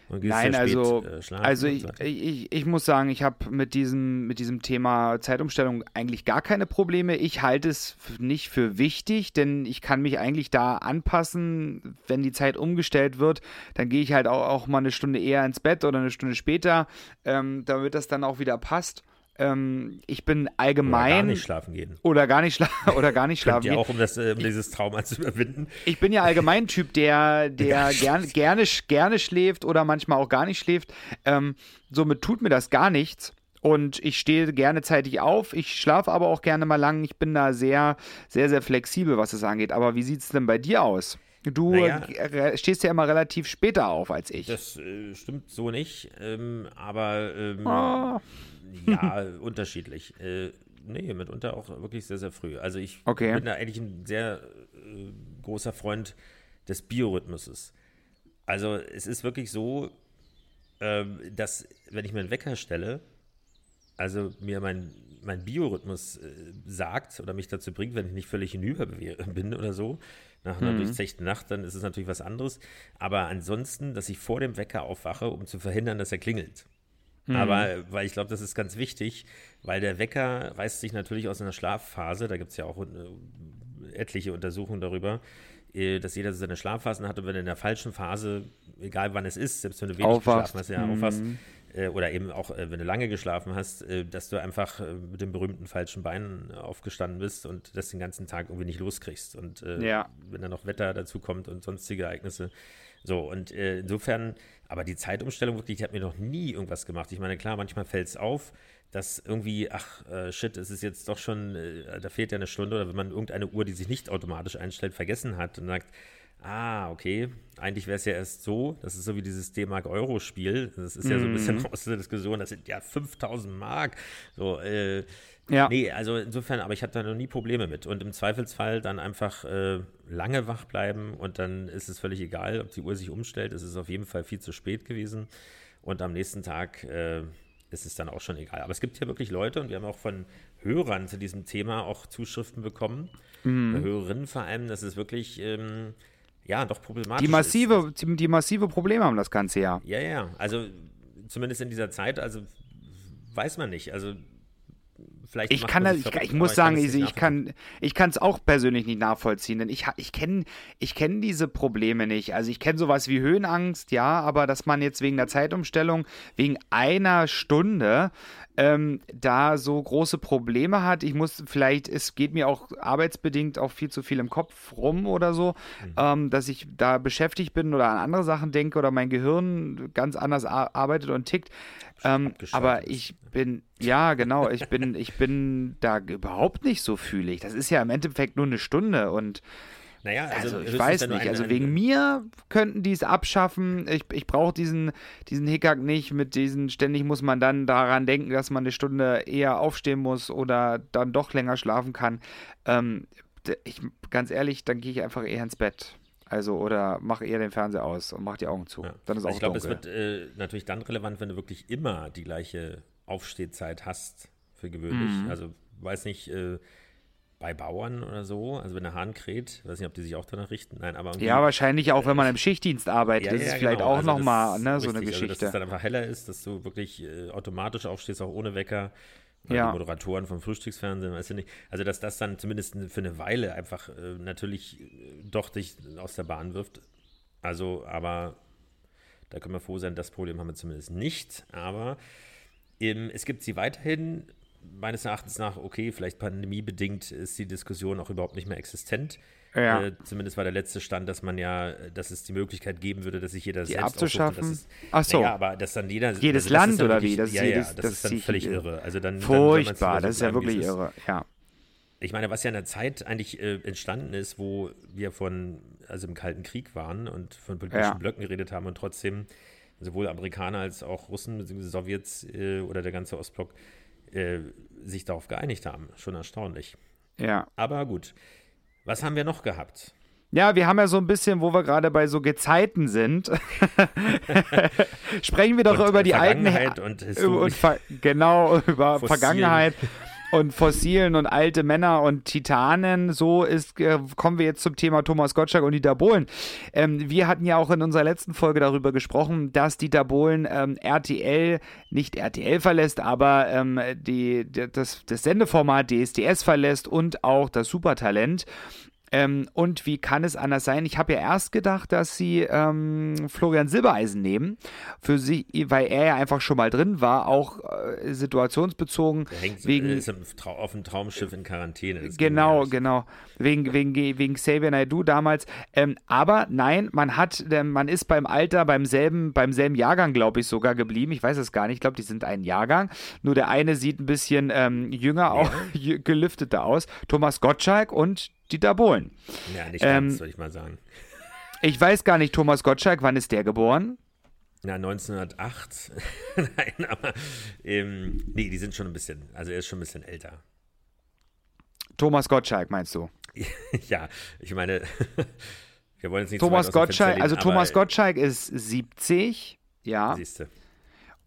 Nein, also, spät, äh, also ich, ich, ich, muss sagen, ich habe mit diesem, mit diesem Thema Zeitumstellung eigentlich gar keine Probleme. Ich halte es nicht für wichtig, denn ich kann mich eigentlich da anpassen. Wenn die Zeit umgestellt wird, dann gehe ich halt auch, auch mal eine Stunde eher ins Bett oder eine Stunde später, ähm, damit das dann auch wieder passt. Ähm, ich bin allgemein. Oder gar nicht schlafen gehen. Oder gar nicht, schla oder gar nicht schlafen gehen. ja auch, um, das, um dieses Trauma zu überwinden. Ich bin ja allgemein Typ, der, der gern, gerne, gerne schläft oder manchmal auch gar nicht schläft. Ähm, somit tut mir das gar nichts. Und ich stehe gerne zeitig auf. Ich schlafe aber auch gerne mal lang. Ich bin da sehr, sehr, sehr flexibel, was es angeht. Aber wie sieht es denn bei dir aus? Du naja, stehst ja immer relativ später auf als ich. Das äh, stimmt so nicht. Ähm, aber ähm, oh. Ja, unterschiedlich. Äh, nee, mitunter auch wirklich sehr, sehr früh. Also ich okay. bin da eigentlich ein sehr äh, großer Freund des Biorhythmuses. Also es ist wirklich so, äh, dass wenn ich mir einen Wecker stelle, also mir mein, mein Biorhythmus äh, sagt oder mich dazu bringt, wenn ich nicht völlig hinüber bin oder so, nach einer mhm. durchzechten Nacht, dann ist es natürlich was anderes. Aber ansonsten, dass ich vor dem Wecker aufwache, um zu verhindern, dass er klingelt. Mhm. Aber weil ich glaube, das ist ganz wichtig, weil der Wecker reißt sich natürlich aus einer Schlafphase, da gibt es ja auch äh, etliche Untersuchungen darüber, äh, dass jeder seine Schlafphasen hat und wenn in der falschen Phase, egal wann es ist, selbst wenn du wenig aufwachst. geschlafen hast, ja, mhm. aufwachst, äh, oder eben auch, wenn du lange geschlafen hast, dass du einfach mit dem berühmten falschen Bein aufgestanden bist und das den ganzen Tag irgendwie nicht loskriegst. Und ja. wenn dann noch Wetter dazu kommt und sonstige Ereignisse. So, und insofern aber die Zeitumstellung wirklich, die hat mir noch nie irgendwas gemacht. Ich meine, klar, manchmal fällt es auf, dass irgendwie, ach äh, shit, es ist jetzt doch schon, äh, da fehlt ja eine Stunde oder wenn man irgendeine Uhr, die sich nicht automatisch einstellt, vergessen hat und sagt, ah, okay, eigentlich wäre es ja erst so, das ist so wie dieses D-Mark-Euro-Spiel, das ist ja so ein bisschen Mhm. aus der Diskussion, das sind ja 5000 Mark, so, äh, Ja. Nee, also insofern, aber ich hatte da noch nie Probleme mit. Und im Zweifelsfall dann einfach äh, lange wach bleiben und dann ist es völlig egal, ob die Uhr sich umstellt. Es ist auf jeden Fall viel zu spät gewesen. Und am nächsten Tag äh, ist es dann auch schon egal. Aber es gibt ja wirklich Leute und wir haben auch von Hörern zu diesem Thema auch Zuschriften bekommen, Mhm. Hörerinnen vor allem, dass es wirklich ähm, ja doch problematisch Die ist. massive, die, die massive Probleme haben das ganze Jahr. Ja, ja, also zumindest in dieser Zeit, also weiß man nicht. Also vielleicht Ich kann, das, ich, verrückt, ich muss sagen, ich, ich kann, ich kann es auch persönlich nicht nachvollziehen, denn ich, ich kenne, ich kenne diese Probleme nicht. Also ich kenne sowas wie Höhenangst, ja, aber dass man jetzt wegen der Zeitumstellung, wegen einer Stunde ähm, da so große Probleme hat. Ich muss vielleicht, es geht mir auch arbeitsbedingt auch viel zu viel im Kopf rum oder so, ähm, dass ich da beschäftigt bin oder an andere Sachen denke oder mein Gehirn ganz anders ar- arbeitet und tickt. Ähm, aber ich bin, ja, genau, ich bin, ich bin da überhaupt nicht so fühlig. Das ist ja im Endeffekt nur eine Stunde und Naja, also, also ich weiß nicht. Also wegen mir könnten die es abschaffen. Ich, ich brauche diesen, diesen Hickhack nicht mit diesen, ständig muss man dann daran denken, dass man eine Stunde eher aufstehen muss oder dann doch länger schlafen kann. Ähm, ich, ganz ehrlich, dann gehe ich einfach eher ins Bett. Also, oder mache eher den Fernseher aus und mach die Augen zu. Ja. Dann ist also auch ich glaube, es wird äh, natürlich dann relevant, wenn du wirklich immer die gleiche Aufstehzeit hast, für gewöhnlich. Mhm. Also, weiß nicht, äh, bei Bauern oder so, also wenn der Hahn kräht, weiß nicht, ob die sich auch danach richten. Nein, aber ja, wahrscheinlich auch, wenn man im Schichtdienst arbeitet. das ist vielleicht genau. auch Also nochmal ist ne, so eine richtig. Also, dass Geschichte. es dann einfach heller ist, dass du wirklich äh, automatisch aufstehst, auch ohne Wecker. Ja. Die Moderatoren vom Frühstücksfernsehen, weißt du nicht. Also, dass das dann zumindest für eine Weile einfach äh, natürlich äh, doch dich aus der Bahn wirft. Also, aber da können wir froh sein, das Problem haben wir zumindest nicht. Aber es gibt sie weiterhin. Meines Erachtens nach, okay, vielleicht pandemiebedingt ist die Diskussion auch überhaupt nicht mehr existent. Ja. Äh, zumindest war der letzte Stand, dass man ja, dass es die Möglichkeit geben würde, dass sich jeder Die selbst abzuschaffen? aussucht. Ach so. Naja, aber dass dann jeder. Jedes das Land oder wie? Das ist ja, jedes- ja, das, das ist dann völlig irre. Also dann, Furchtbar, dann das ist ja wirklich ist. irre. Ja. Ich meine, was ja in der Zeit eigentlich äh, entstanden ist, wo wir von, also im Kalten Krieg waren und von politischen Ja. Blöcken geredet haben und trotzdem sowohl Amerikaner als auch Russen bzw. Sowjets äh, oder der ganze Ostblock äh, sich darauf geeinigt haben. Schon erstaunlich. ja. Aber gut. Was haben wir noch gehabt? Ja, wir haben ja so ein bisschen, wo wir gerade bei so Gezeiten sind, sprechen wir doch Und, über die alten Vergangenheit und Historie. und Ver genau über Fossilien. Vergangenheit und Fossilen und alte Männer und Titanen. So ist äh, kommen wir jetzt zum Thema Thomas Gottschalk und Dieter Bohlen. Ähm, wir hatten ja auch in unserer letzten Folge darüber gesprochen, dass Dieter Bohlen ähm, RTL nicht RTL verlässt, aber ähm, die, das, das Sendeformat DSDS verlässt und auch das Supertalent. Ähm, und wie kann es anders sein? Ich habe ja erst gedacht, dass sie ähm, Florian Silbereisen nehmen, für sie, weil er ja einfach schon mal drin war, auch äh, situationsbezogen. Der hängt wegen, ist auf dem Traumschiff in Quarantäne. Das Genau, ja genau. Wegen, wegen, wegen Xavier Naidoo damals. Ähm, aber nein, man hat, ähm, man ist beim Alter, beim selben, beim selben Jahrgang, glaube ich, sogar geblieben. Ich weiß es gar nicht. Ich glaube, die sind ein Jahrgang. Nur der eine sieht ein bisschen ähm, jünger, auch, gelüfteter aus. Thomas Gottschalk und Dieter Bohlen. Ja, nicht Ähm, ganz, würde ich mal sagen. Ich weiß gar nicht, Thomas Gottschalk, wann ist der geboren? Na, 1908. Nein, aber ähm, nee, die sind schon ein bisschen, also er ist schon ein bisschen älter. Thomas Gottschalk, meinst du? ja, ich meine, wir wollen jetzt nicht Thomas Gottschalk, lehnen, also Thomas Gottschalk ist 70, ja. Siehste.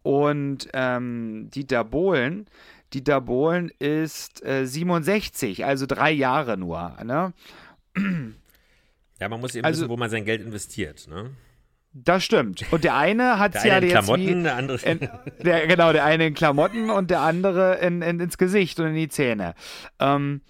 Und ähm, Dieter Bohlen, Dieter Bohlen ist äh, 67, also drei Jahre nur. Ne? Ja, man muss eben Also- wissen, wo man sein Geld investiert. Ne? Das stimmt. Und der eine hat Der ja eine in jetzt Klamotten, wie, der andere. in, der, genau, der eine in Klamotten und der andere in, in, ins Gesicht und in die Zähne. Ähm,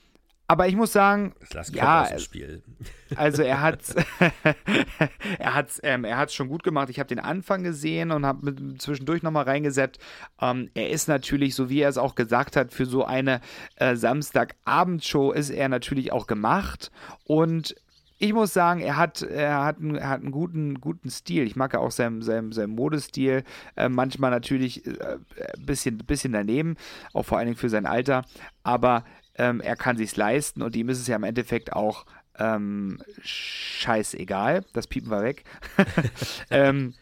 aber ich muss sagen, das ja, aus dem Spiel. Also er hat's, er hat's, ähm, er hat's schon gut gemacht. Ich habe den Anfang gesehen und habe zwischendurch nochmal reingesetzt. Ähm, er ist natürlich, so wie er es auch gesagt hat, für so eine äh, Samstagabendshow ist er natürlich auch gemacht und ich muss sagen, er hat, er hat, einen, er hat einen guten, guten Stil. Ich mag ja auch seinen, seinen, seinen Modestil. Äh, manchmal natürlich äh, ein bisschen, bisschen daneben, auch vor allen Dingen für sein Alter. Aber ähm, er kann sich's leisten und ihm ist es ja im Endeffekt auch ähm, scheißegal, das piepen wir weg. ähm,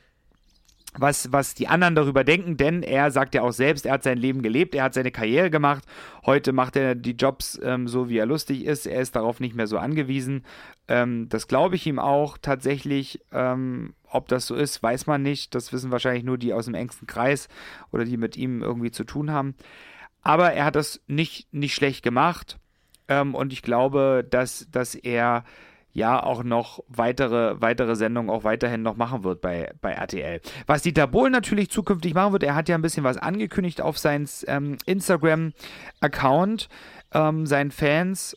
was, was die anderen darüber denken, denn er sagt ja auch selbst, er hat sein Leben gelebt, er hat seine Karriere gemacht. Heute macht er die Jobs ähm, so, wie er lustig ist. Er ist darauf nicht mehr so angewiesen. Ähm, das glaube ich ihm auch tatsächlich. Ähm, ob das so ist, weiß man nicht. Das wissen wahrscheinlich nur die aus dem engsten Kreis oder die mit ihm irgendwie zu tun haben. Aber er hat das nicht, nicht schlecht gemacht. Ähm, und ich glaube, dass, dass er ja auch noch weitere, weitere Sendungen auch weiterhin noch machen wird bei, bei RTL. Was Dieter Bohlen natürlich zukünftig machen wird, er hat ja ein bisschen was angekündigt auf seinem ähm, Instagram-Account, ähm, seinen Fans.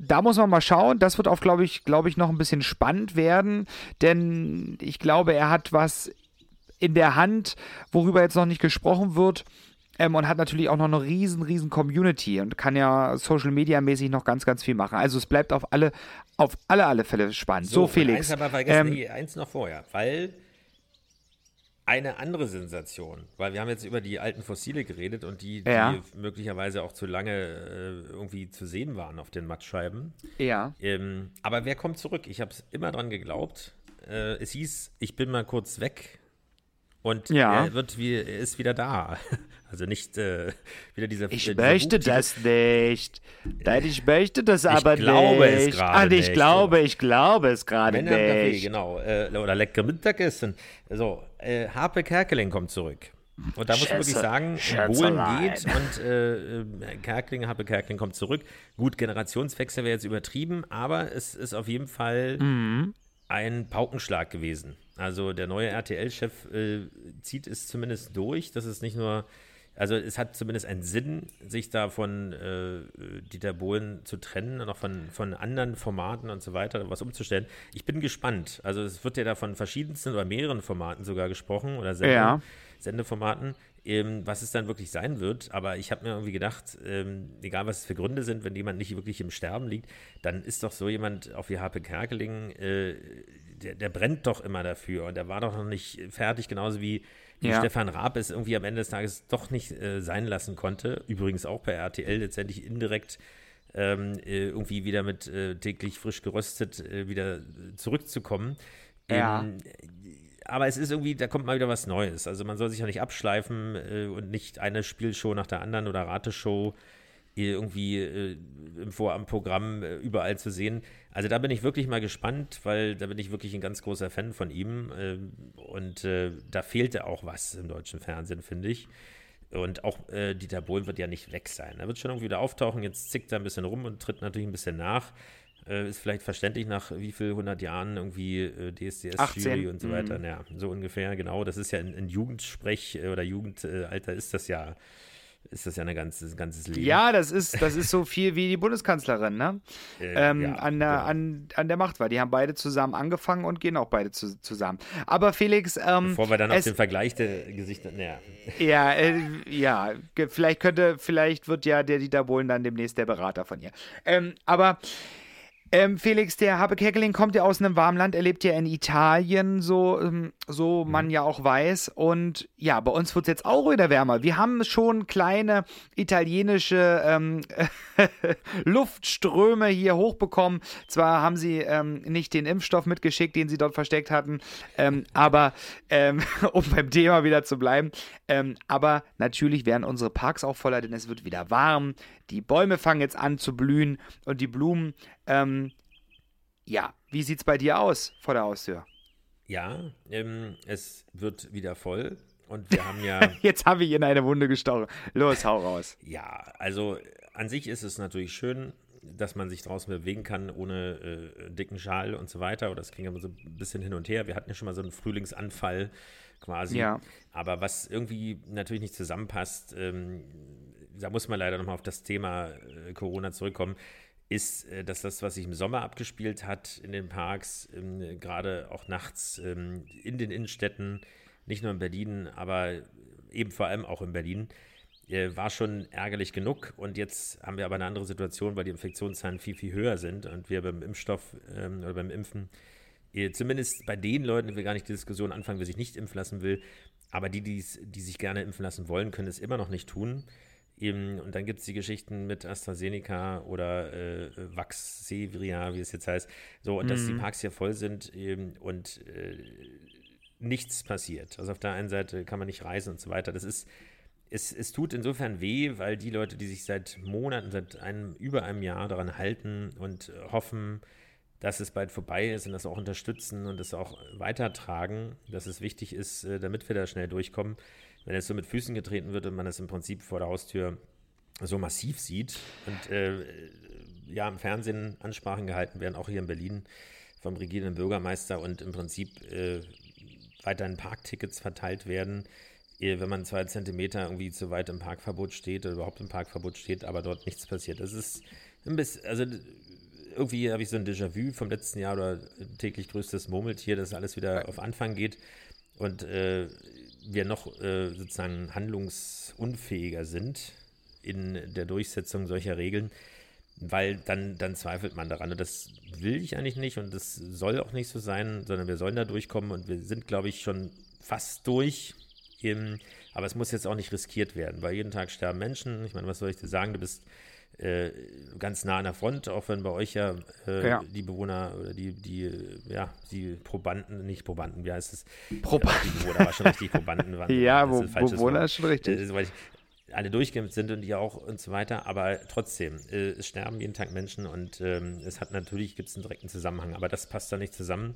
Da muss man mal schauen. Das wird auch, glaube ich, glaube ich, noch ein bisschen spannend werden, denn ich glaube, er hat was in der Hand, worüber jetzt noch nicht gesprochen wird. Ähm, und hat natürlich auch noch eine riesen, riesen Community und kann ja Social Media mäßig noch ganz, ganz viel machen. Also es bleibt auf alle, auf alle, alle Fälle spannend. So, so Felix. Eins aber vergessen, ähm, nee, eins noch vorher, weil eine andere Sensation, weil wir haben jetzt über die alten Fossile geredet und die, die ja. möglicherweise auch zu lange äh, irgendwie zu sehen waren auf den Mattscheiben. Ja. Ähm, aber wer kommt zurück? Ich habe es immer dran geglaubt. Äh, es hieß, ich bin mal kurz weg und ja. er wird wie, er ist wieder da. Also nicht äh, wieder dieser. Ich dieser möchte Buch, das nicht. Nein, ich möchte das ich aber glaube nicht. Es gerade ich nicht. glaube, ich glaube es gerade nicht. Kaffee, genau. Äh, oder lecker Mittagessen. So, äh, Harpe Kerkeling kommt zurück. Und da muss man wirklich sagen, Bohlen geht und äh, äh, Kerkeling, Harpe Kerkeling kommt zurück. Gut, Generationswechsel wäre jetzt übertrieben, aber es ist auf jeden Fall mhm. ein Paukenschlag gewesen. Also der neue RTL-Chef äh, zieht es zumindest durch, dass es nicht nur also es hat zumindest einen Sinn, sich da von äh, Dieter Bohlen zu trennen und auch von, von anderen Formaten und so weiter was umzustellen. Ich bin gespannt. Also es wird ja da von verschiedensten oder mehreren Formaten sogar gesprochen oder Sende, ja. Sendeformaten, ähm, was es dann wirklich sein wird. Aber ich habe mir irgendwie gedacht, ähm, egal was es für Gründe sind, wenn jemand nicht wirklich im Sterben liegt, dann ist doch so jemand auf wie Harpe Kerkeling, äh, der, der brennt doch immer dafür und der war doch noch nicht fertig, genauso wie wie ja. Stefan Raab es irgendwie am Ende des Tages doch nicht äh, sein lassen konnte. Übrigens auch bei RTL letztendlich indirekt ähm, äh, irgendwie wieder mit äh, täglich frisch geröstet äh, wieder zurückzukommen. Ja. Ähm, aber es ist irgendwie, da kommt mal wieder was Neues. Also man soll sich ja nicht abschleifen äh, und nicht eine Spielshow nach der anderen oder Rateshow irgendwie äh, im Vorabendprogramm äh, überall zu sehen. Also da bin ich wirklich mal gespannt, weil da bin ich wirklich ein ganz großer Fan von ihm. Äh, und äh, da fehlte auch was im deutschen Fernsehen, finde ich. Und auch äh, Dieter Bohlen wird ja nicht weg sein. Er wird schon irgendwie wieder auftauchen. Jetzt zickt er ein bisschen rum und tritt natürlich ein bisschen nach. Äh, ist vielleicht verständlich nach wie viel 100 Jahren irgendwie DSDS-Jury und so weiter. Mhm. Ja, so ungefähr, genau. Das ist ja ein, ein Jugendsprech oder Jugendalter ist das ja ist das ja ein ganzes, ganzes Leben. Ja, das ist, das ist so viel wie die Bundeskanzlerin, ne? Äh, ähm, ja, an, der, genau. an, an der Macht war. Die haben beide zusammen angefangen und gehen auch beide zu, zusammen. Aber Felix. Ähm, Bevor wir dann auf den Vergleich der Gesichter. Naja. Ja, äh, ja, vielleicht könnte, vielleicht wird ja der Dieter Bohlen dann demnächst der Berater von ihr. Ähm, aber ähm, Felix, der Habe Kerkeling kommt ja aus einem warmen Land, er lebt ja in Italien, so, ähm, so mhm. man ja auch weiß. Und ja, bei uns wird es jetzt auch wieder wärmer. Wir haben schon kleine italienische ähm, Luftströme hier hochbekommen. Zwar haben sie ähm, nicht den Impfstoff mitgeschickt, den sie dort versteckt hatten, ähm, aber ähm, um beim Thema wieder zu bleiben. aber natürlich werden unsere Parks auch voller, denn es wird wieder warm. Die Bäume fangen jetzt an zu blühen und die Blumen. Ähm, ja, wie sieht es bei dir aus vor der Haustür? Ja, ähm, es wird wieder voll. Und wir haben ja. Jetzt habe ich in eine Wunde gestochen. Los, hau raus. ja, also an sich ist es natürlich schön, dass man sich draußen bewegen kann ohne äh, dicken Schal und so weiter. Oder das ging immer so ein bisschen hin und her. Wir hatten ja schon mal so einen Frühlingsanfall quasi. Ja. Aber was irgendwie natürlich nicht zusammenpasst, ähm, da muss man leider nochmal auf das Thema äh, Corona zurückkommen, ist, äh, dass das, was sich im Sommer abgespielt hat in den Parks, ähm, gerade auch nachts ähm, in den Innenstädten, nicht nur in Berlin, aber eben vor allem auch in Berlin, äh, war schon ärgerlich genug. Und jetzt haben wir aber eine andere Situation, weil die Infektionszahlen viel, viel höher sind und wir beim Impfstoff ähm, oder beim Impfen, äh, zumindest bei den Leuten, die wir gar nicht die Diskussion anfangen, wer sich nicht impfen lassen will, aber die, die sich gerne impfen lassen wollen, können es immer noch nicht tun Eben, und dann gibt es die Geschichten mit AstraZeneca oder äh, Vaxzevria, wie es jetzt heißt. So, und dass die Mhm. Parks hier voll sind eben, und äh, nichts passiert. Also auf der einen Seite kann man nicht reisen und so weiter. Das ist, es, es tut insofern weh, weil die Leute, die sich seit Monaten, seit einem, über einem Jahr daran halten und äh, hoffen, dass es bald vorbei ist und das auch unterstützen und das auch weitertragen, dass es wichtig ist, äh, damit wir da schnell durchkommen. Wenn es so mit Füßen getreten wird und man es im Prinzip vor der Haustür so massiv sieht und äh, ja im Fernsehen Ansprachen gehalten werden, auch hier in Berlin vom regierenden Bürgermeister und im Prinzip äh, weiterhin Parktickets verteilt werden, eh, wenn man zwei Zentimeter irgendwie zu weit im Parkverbot steht oder überhaupt im Parkverbot steht, aber dort nichts passiert. Das ist ein bisschen, also irgendwie habe ich so ein Déjà-vu vom letzten Jahr oder täglich größtes Murmeltier, dass alles wieder auf Anfang geht und äh, wir noch äh, sozusagen handlungsunfähiger sind in der Durchsetzung solcher Regeln, weil dann, dann zweifelt man daran. Und das will ich eigentlich nicht und das soll auch nicht so sein, sondern wir sollen da durchkommen und wir sind, glaube ich, schon fast durch. Im, aber es muss jetzt auch nicht riskiert werden, weil jeden Tag sterben Menschen. Ich meine, was soll ich dir sagen? Du bist äh, ganz nah an der Front, auch wenn bei euch ja, äh, Ja. die Bewohner oder die, die, ja, die Probanden, nicht Probanden, wie heißt es? Probanden. Die Bewohner war schon richtig, Probanden waren. Ja, Bewohner ist schon richtig. Äh, alle durchgeimpft sind und die auch und so weiter, aber trotzdem, äh, es sterben jeden Tag Menschen und ähm, es hat natürlich, gibt es einen direkten Zusammenhang, aber das passt da nicht zusammen,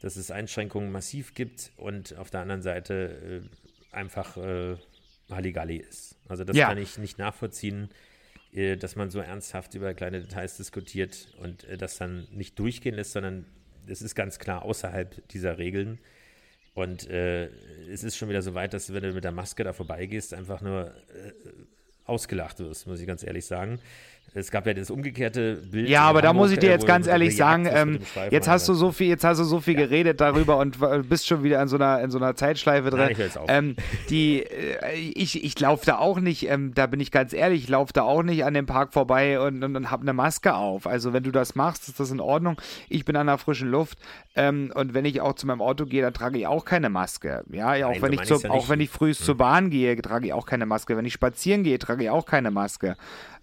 dass es Einschränkungen massiv gibt und auf der anderen Seite äh, einfach äh, Halligalli ist. Also das Ja. kann ich nicht nachvollziehen, dass man so ernsthaft über kleine Details diskutiert und äh, das dann nicht durchgehen lässt, sondern es ist ganz klar außerhalb dieser Regeln. Und äh, es ist schon wieder so weit, dass wenn du mit der Maske da vorbeigehst, einfach nur äh, ausgelacht wirst, muss ich ganz ehrlich sagen. Es gab ja das umgekehrte Bild. Ja, aber da muss ich dir äh, jetzt ganz ehrlich sagen, ähm, jetzt hast du so viel, jetzt hast du so viel geredet darüber und bist schon wieder in so einer, in so einer Zeitschleife drin. Nein, ich jetzt. Ähm, die, äh, ich, ich laufe da auch nicht, ähm, da bin ich ganz ehrlich, ich laufe da auch nicht an dem Park vorbei und, und, und habe eine Maske auf. Also wenn du das machst, ist das in Ordnung. Ich bin an der frischen Luft ähm, und wenn ich auch zu meinem Auto gehe, dann trage ich auch keine Maske. Ja, ja auch Nein, wenn so ich ich's ja auch. Hm. wenn ich früh zur Bahn gehe, trage ich auch keine Maske. Wenn ich spazieren gehe, trage ich auch keine Maske.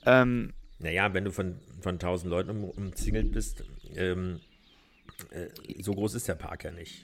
Ähm, Naja, wenn du von, von 1000 Leuten um, umzingelt bist, ähm, äh, so groß ist der Park ja nicht.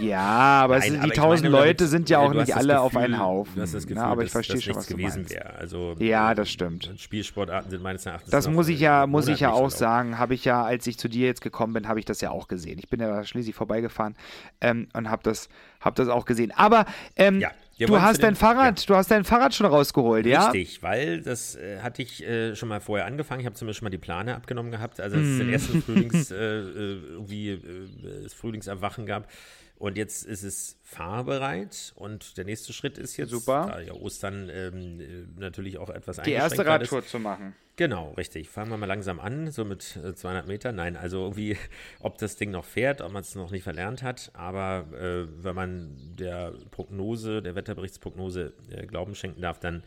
Ja, aber Nein, aber die ich tausend meine, Leute sind ja äh, auch nicht das alle auf Gefühl- einen Haufen. Du hast das Gefühl, Na, aber ich dass, verstehe dass schon, was gewesen wäre. Also, Ja, das stimmt. Spielsportarten sind meines Erachtens Das noch, muss ich äh, ja, muss ich ja auch sagen, habe ich ja, als ich zu dir jetzt gekommen bin, habe ich das ja auch gesehen. Ich bin ja schließlich vorbeigefahren ähm, und habe das, hab das auch gesehen. Aber ähm, Ja, wir du hast dein Fahrrad, du hast dein Fahrrad schon rausgeholt, ja? Richtig, weil das äh, hatte ich äh, schon mal vorher angefangen. Ich habe zumindest schon mal die Plane abgenommen gehabt, also als es den ersten Frühlings, äh, äh, irgendwie äh, das Frühlingserwachen gab. Und jetzt ist es fahrbereit und der nächste Schritt ist jetzt, Super. da ja Ostern ähm, äh, natürlich auch etwas Die erste eingeschränkter ist. Radtour zu machen. Genau, richtig. Fangen wir mal langsam an, so mit äh, 200 Metern. Nein, also irgendwie, ob das Ding noch fährt, ob man es noch nicht verlernt hat. Aber äh, wenn man der Prognose, der Wetterberichtsprognose äh, Glauben schenken darf, dann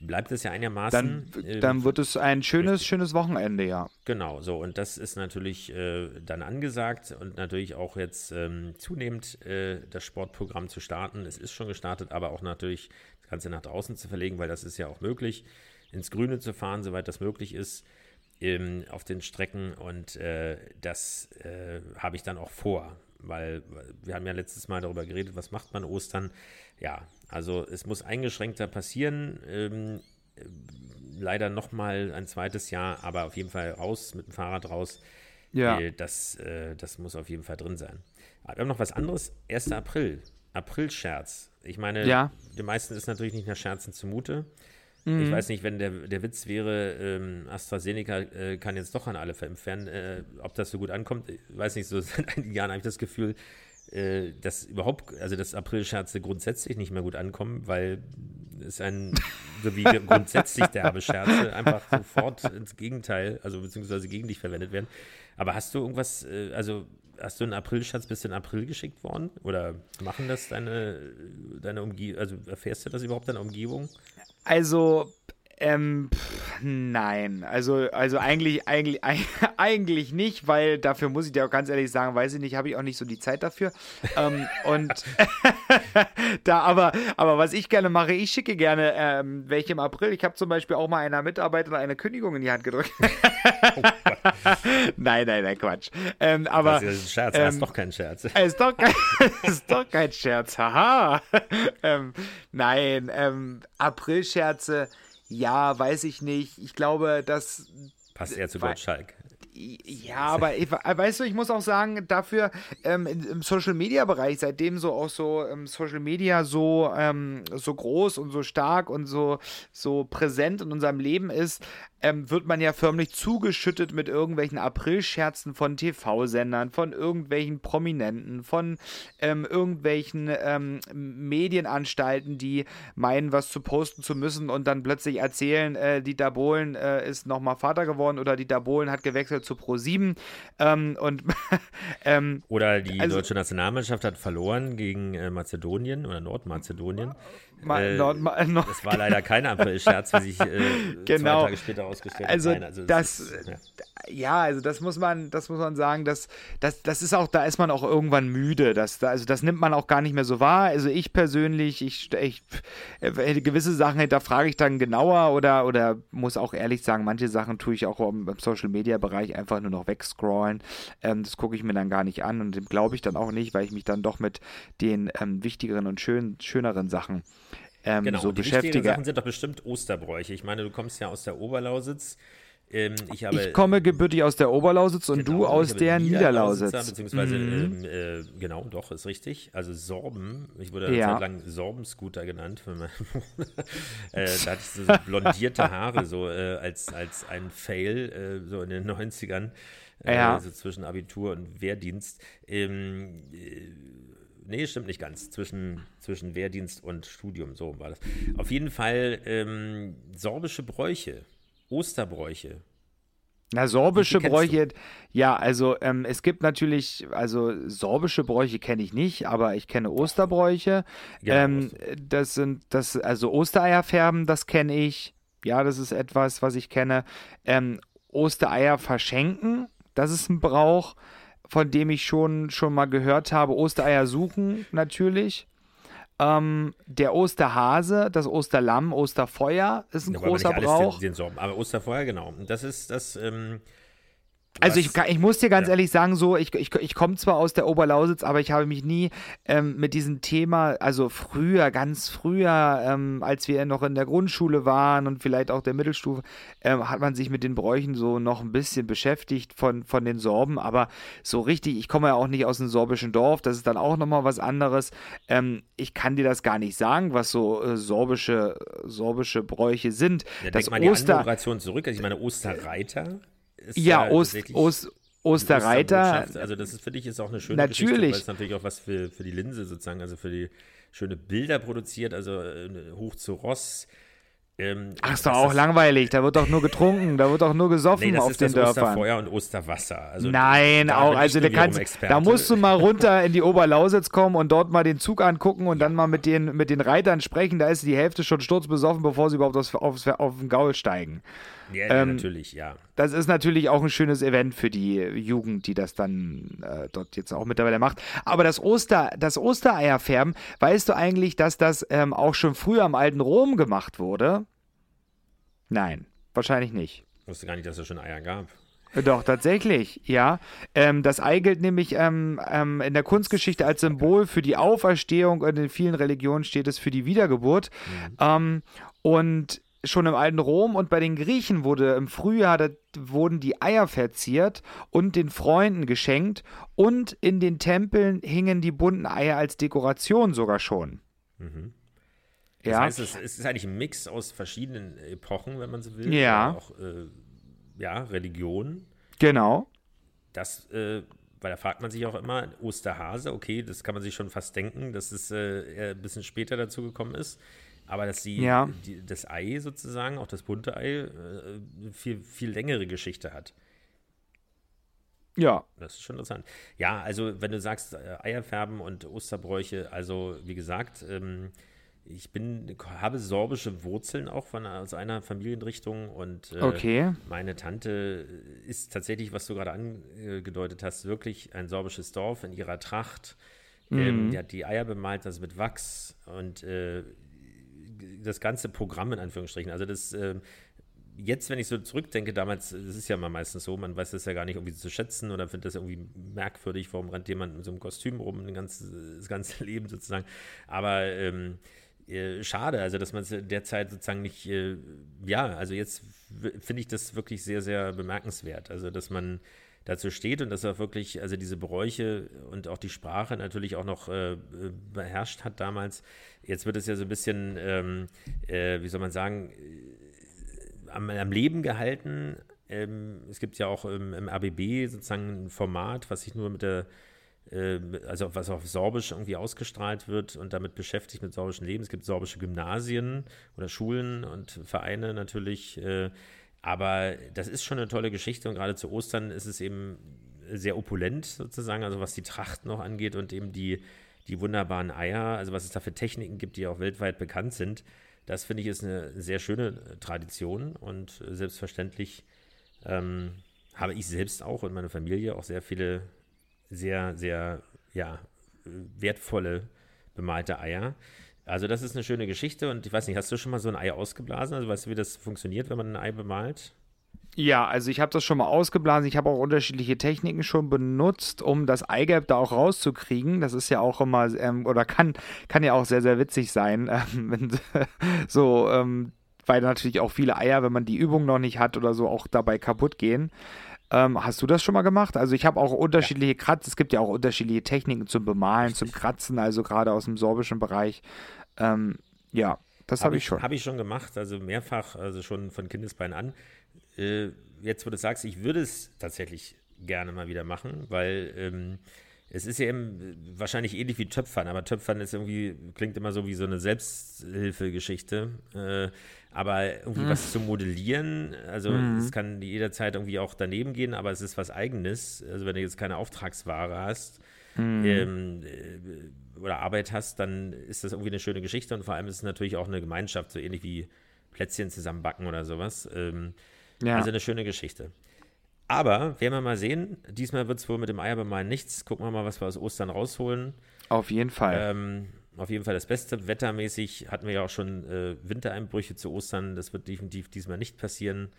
bleibt es ja einigermaßen. Dann, äh, dann wird es ein schönes, schönes Wochenende, ja. Genau, so. Und das ist natürlich äh, dann angesagt und natürlich auch jetzt ähm, zunehmend äh, das Sportprogramm zu starten. Es ist schon gestartet, aber auch natürlich das Ganze nach draußen zu verlegen, weil das ist ja auch möglich, ins Grüne zu fahren, soweit das möglich ist, ähm, auf den Strecken. Und äh, das äh, habe ich dann auch vor, weil wir haben ja letztes Mal darüber geredet, was macht man Ostern. Ja, also es muss eingeschränkter passieren. Ähm, leider noch mal ein zweites Jahr, aber auf jeden Fall raus mit dem Fahrrad raus. Ja. Äh, das, äh, das muss auf jeden Fall drin sein. Aber wir haben noch was anderes. 1. April. April-Scherz. Ich meine, Ja. den meisten ist natürlich nicht nach Scherzen zumute. Mhm. Ich weiß nicht, wenn der, der Witz wäre, ähm, AstraZeneca äh, kann jetzt doch an alle verimpft werden, äh, ob das so gut ankommt. Ich weiß nicht, so seit einigen Jahren habe ich das Gefühl, äh, dass überhaupt, also dass April-Scherze grundsätzlich nicht mehr gut ankommen, weil es ein, so wie grundsätzlich derbe Scherze, einfach sofort ins Gegenteil, also beziehungsweise gegen dich verwendet werden. Aber hast du irgendwas, äh, also hast du einen April-Scherz bis in April geschickt worden? Oder machen das deine, deine Umgebung, also erfährst du das überhaupt deiner Umgebung? Also, Ähm, pff, nein, also, also eigentlich, eigentlich, eigentlich nicht, weil dafür muss ich dir auch ganz ehrlich sagen, weiß ich nicht, habe ich auch nicht so die Zeit dafür. ähm, und da, aber, aber was ich gerne mache, ich schicke gerne ähm, welche im April. Ich habe zum Beispiel auch mal einer Mitarbeiterin eine Kündigung in die Hand gedrückt. oh nein, nein, nein, Quatsch. Ähm, aber, das ist ein Scherz, das ist ähm, doch kein Scherz. Ist doch kein, ist doch kein Scherz, haha. ähm, nein, ähm, April-Scherze ja, weiß ich nicht. Ich glaube, das. Passt eher zu Gottschalk. Ja, aber ich, weißt du, ich muss auch sagen, dafür ähm, im Social Media Bereich, seitdem so auch so ähm, Social Media so, ähm, so groß und so stark und so, so präsent in unserem Leben ist, ähm, wird man ja förmlich zugeschüttet mit irgendwelchen Aprilscherzen von TV-Sendern, von irgendwelchen Prominenten, von ähm, irgendwelchen ähm, Medienanstalten, die meinen, was zu posten zu müssen und dann plötzlich erzählen, äh, Dieter Bohlen äh, ist nochmal Vater geworden oder Dieter Bohlen hat gewechselt zu Pro7. Ähm, und, ähm, oder die also, deutsche Nationalmannschaft hat verloren gegen äh, Mazedonien oder Nordmazedonien. Ma äh, Nord Nord das war leider kein April-Scherz, wie sich äh, genau. zwei Tage später ausgestellt also, hat. Also das, ist, ja. ja. also das muss man, das muss man sagen, dass, das, das ist auch, da ist man auch irgendwann müde. Das, also das nimmt man auch gar nicht mehr so wahr. Also ich persönlich, ich, ich äh, gewisse Sachen hinterfrage ich dann genauer oder, oder muss auch ehrlich sagen, manche Sachen tue ich auch im, im Social-Media-Bereich einfach nur noch wegscrollen. Ähm, das gucke ich mir dann gar nicht an und dem glaube ich dann auch nicht, weil ich mich dann doch mit den ähm, wichtigeren und schön, schöneren Sachen ähm, genau, so die beschäftige. Sachen sind doch bestimmt Osterbräuche. Ich meine, du kommst ja aus der Oberlausitz. Ähm, ich, habe, ich, komme gebürtig aus der Oberlausitz und genau, du aus der Niederlausitz. Beziehungsweise, mhm. ähm, äh, genau, doch, ist richtig. Also Sorben, ich wurde ja. eine Zeit lang Sorben-Scooter genannt. äh, da hatte ich so blondierte Haare, so äh, als, als ein Fail, äh, so in den 90ern. Äh, ja. So zwischen Abitur und Wehrdienst. Ähm, äh, nee, stimmt nicht ganz. Zwischen, zwischen Wehrdienst und Studium, so war das. Auf jeden Fall ähm, sorbische Bräuche, Osterbräuche. Na, sorbische Bräuche, ja, also ähm, es gibt natürlich, also sorbische Bräuche kenne ich nicht, aber ich kenne Osterbräuche. Ja, ähm, das sind, das, also Ostereier färben, das kenne ich. Ja, das ist etwas, was ich kenne. Ähm, Ostereier verschenken, das ist ein Brauch von dem ich schon, schon mal gehört habe. Ostereier suchen natürlich. Ähm, der Osterhase, das Osterlamm, Osterfeuer ist ein ja, großer Brauch. Den, den aber Osterfeuer, genau. Das ist das. Ähm, also ich, ich muss dir ganz ja. ehrlich sagen, so, ich, ich, ich komme zwar aus der Oberlausitz, aber ich habe mich nie ähm, mit diesem Thema, also früher, ganz früher, ähm, als wir noch in der Grundschule waren und vielleicht auch der Mittelstufe, ähm, hat man sich mit den Bräuchen so noch ein bisschen beschäftigt von, von den Sorben, aber so richtig, ich komme ja auch nicht aus einem sorbischen Dorf, das ist dann auch nochmal was anderes. Ähm, ich kann dir das gar nicht sagen, was so äh, sorbische, sorbische Bräuche sind. Ja, das denk mal Oster die Anmoderation zurück, also ich meine Osterreiter ist ja, ja Ost, Ost, Osterreiter. Also das ist für dich ist auch eine schöne natürlich. Geschichte, weil es natürlich auch was für, für die Linse sozusagen, also für die schöne Bilder produziert, also äh, hoch zu Ross. Ähm, Ach, ist doch auch langweilig. Da wird doch nur getrunken, da wird doch nur gesoffen nee, auf den Dörfern. Osterfeuer und Osterwasser. Also, Nein, auch. Also da, kannst, da musst du mal runter in die Oberlausitz kommen und dort mal den Zug angucken und dann mal mit den, mit den Reitern sprechen. Da ist die Hälfte schon sturzbesoffen, bevor sie überhaupt aufs, aufs, auf den Gaul steigen. Ja, ähm, natürlich, ja. Das ist natürlich auch ein schönes Event für die Jugend, die das dann äh, dort jetzt auch mittlerweile macht. Aber das Oster, das Ostereierfärben, weißt du eigentlich, dass das ähm, auch schon früher im alten Rom gemacht wurde? Nein, wahrscheinlich nicht. Ich wusste gar nicht, dass es schon Eier gab. Doch, tatsächlich, ja. Ähm, das Ei gilt nämlich ähm, ähm, in der Kunstgeschichte als Symbol für die Auferstehung und in vielen Religionen steht es für die Wiedergeburt. Mhm. Ähm, und schon im alten Rom und bei den Griechen wurde im Frühjahr da wurden die Eier verziert und den Freunden geschenkt und in den Tempeln hingen die bunten Eier als Dekoration sogar schon. Mhm. Das ja. heißt, es ist eigentlich ein Mix aus verschiedenen Epochen, wenn man so will. Ja. Auch äh, ja, Religion. Genau. Das, äh, weil da fragt man sich auch immer, Osterhase, okay, das kann man sich schon fast denken, dass es äh, ein bisschen später dazu gekommen ist. Aber dass sie ja. die, das Ei sozusagen, auch das bunte Ei, äh, viel, viel längere Geschichte hat. Ja. Das ist schon interessant. Ja, also wenn du sagst, äh, Eier färben und Osterbräuche, also wie gesagt, ähm, ich bin, habe sorbische Wurzeln auch von aus einer Familienrichtung und äh, Okay. meine Tante ist tatsächlich, was du gerade angedeutet hast, wirklich ein sorbisches Dorf in ihrer Tracht. Ähm, die hat die Eier bemalt, das mit Wachs und äh, das ganze Programm in Anführungsstrichen. Also das äh, jetzt, wenn ich so zurückdenke, damals, das ist ja mal meistens so, man weiß das ja gar nicht irgendwie zu schätzen oder findet das irgendwie merkwürdig, warum rennt jemand mit so einem Kostüm rum ein ganzes, das ganze Leben sozusagen. Aber ähm, äh, schade, also dass man es derzeit sozusagen nicht, äh, ja, also jetzt finde ich das wirklich sehr, sehr bemerkenswert. Also dass man dazu steht und dass er wirklich, also diese Bräuche und auch die Sprache natürlich auch noch äh, beherrscht hat damals. Jetzt wird es ja so ein bisschen, ähm, äh, wie soll man sagen, am, am Leben gehalten. Ähm, es gibt ja auch im, im RBB sozusagen ein Format, was sich nur mit der, äh, also was auf Sorbisch irgendwie ausgestrahlt wird und damit beschäftigt mit sorbischen Leben. Es gibt sorbische Gymnasien oder Schulen und Vereine natürlich. Aber das ist schon eine tolle Geschichte und gerade zu Ostern ist es eben sehr opulent sozusagen, also was die Tracht noch angeht und eben die, die wunderbaren Eier, also was es da für Techniken gibt, die auch weltweit bekannt sind. Das finde ich ist eine sehr schöne Tradition und selbstverständlich ähm, habe ich selbst auch und meine Familie auch sehr viele sehr, sehr, ja, wertvolle bemalte Eier. Also das ist eine schöne Geschichte und ich weiß nicht, hast du schon mal so ein Ei ausgeblasen? Also weißt du, wie das funktioniert, wenn man ein Ei bemalt? Ja, also ich habe das schon mal ausgeblasen. Ich habe auch unterschiedliche Techniken schon benutzt, um das Eigelb da auch rauszukriegen. Das ist ja auch immer, ähm, oder kann, kann ja auch sehr, sehr witzig sein, ähm, wenn so, ähm, weil natürlich auch viele Eier, wenn man die Übung noch nicht hat oder so, auch dabei kaputt gehen. Ähm, hast du das schon mal gemacht? Also ich habe auch unterschiedliche Kratz, es gibt ja auch unterschiedliche Techniken zum Bemalen, zum Kratzen, also gerade aus dem sorbischen Bereich. Ähm, ja, das habe ich schon. Habe ich schon gemacht, also mehrfach, also schon von Kindesbein an. Äh, jetzt, wo du sagst, ich würde es tatsächlich gerne mal wieder machen, weil ähm, es ist ja eben wahrscheinlich ähnlich wie Töpfern, aber Töpfern ist irgendwie, klingt immer so wie so eine Selbsthilfegeschichte. Äh, aber irgendwie Hm. was zu modellieren, also es kann jederzeit irgendwie auch daneben gehen, aber es ist was Eigenes. Also wenn du jetzt keine Auftragsware hast, Hm. ähm, äh, oder Arbeit hast, dann ist das irgendwie eine schöne Geschichte und vor allem ist es natürlich auch eine Gemeinschaft, so ähnlich wie Plätzchen zusammenbacken oder sowas. Ähm, Ja. Also eine schöne Geschichte. Aber werden wir mal sehen, diesmal wird es wohl mit dem Eierbemalen nichts. Gucken wir mal, was wir aus Ostern rausholen. Auf jeden Fall. Ähm, auf jeden Fall das Beste. Wettermäßig hatten wir ja auch schon äh, Wintereinbrüche zu Ostern. Das wird definitiv diesmal nicht passieren.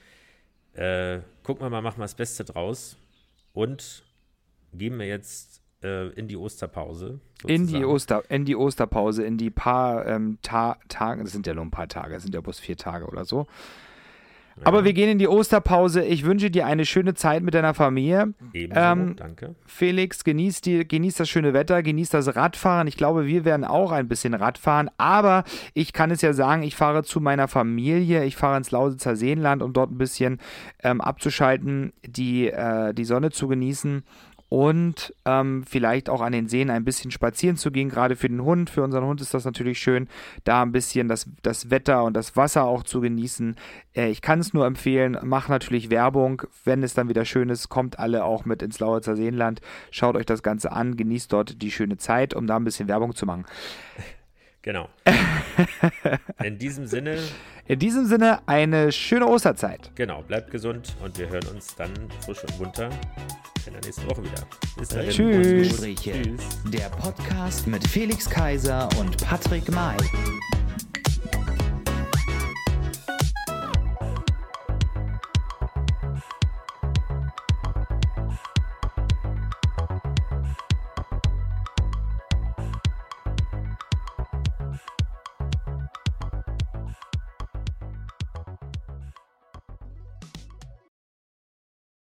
Äh, gucken wir mal, machen wir das Beste draus. Und gehen wir jetzt äh, in die Osterpause. In die. Oster, in die Osterpause, in die paar ähm, Ta Tage, das sind ja nur ein paar Tage, das sind ja bloß vier Tage oder so. Aber wir gehen in die Osterpause. Ich wünsche dir eine schöne Zeit mit deiner Familie. Ebenso, ähm, danke. Felix, genieß, die, genieß das schöne Wetter, genieß das Radfahren. Ich glaube, wir werden auch ein bisschen Radfahren. Aber ich kann es ja sagen, ich fahre zu meiner Familie. Ich fahre ins Lausitzer Seenland, um dort ein bisschen ähm, abzuschalten, die, äh, die Sonne zu genießen und ähm, vielleicht auch an den Seen ein bisschen spazieren zu gehen, gerade für den Hund. Für unseren Hund ist das natürlich schön, da ein bisschen das, das Wetter und das Wasser auch zu genießen. Äh, ich kann es nur empfehlen, macht natürlich Werbung. Wenn es dann wieder schön ist, kommt alle auch mit ins Lauritzer Seenland. Schaut euch das Ganze an, genießt dort die schöne Zeit, um da ein bisschen Werbung zu machen. Genau. In diesem Sinne, In diesem Sinne, eine schöne Osterzeit. genau, bleibt gesund und wir hören uns dann frisch und munter in der nächsten Woche wieder. Bis dahin. Tschüss. Gespräche. Der Podcast mit Felix Kaiser und Patrick May.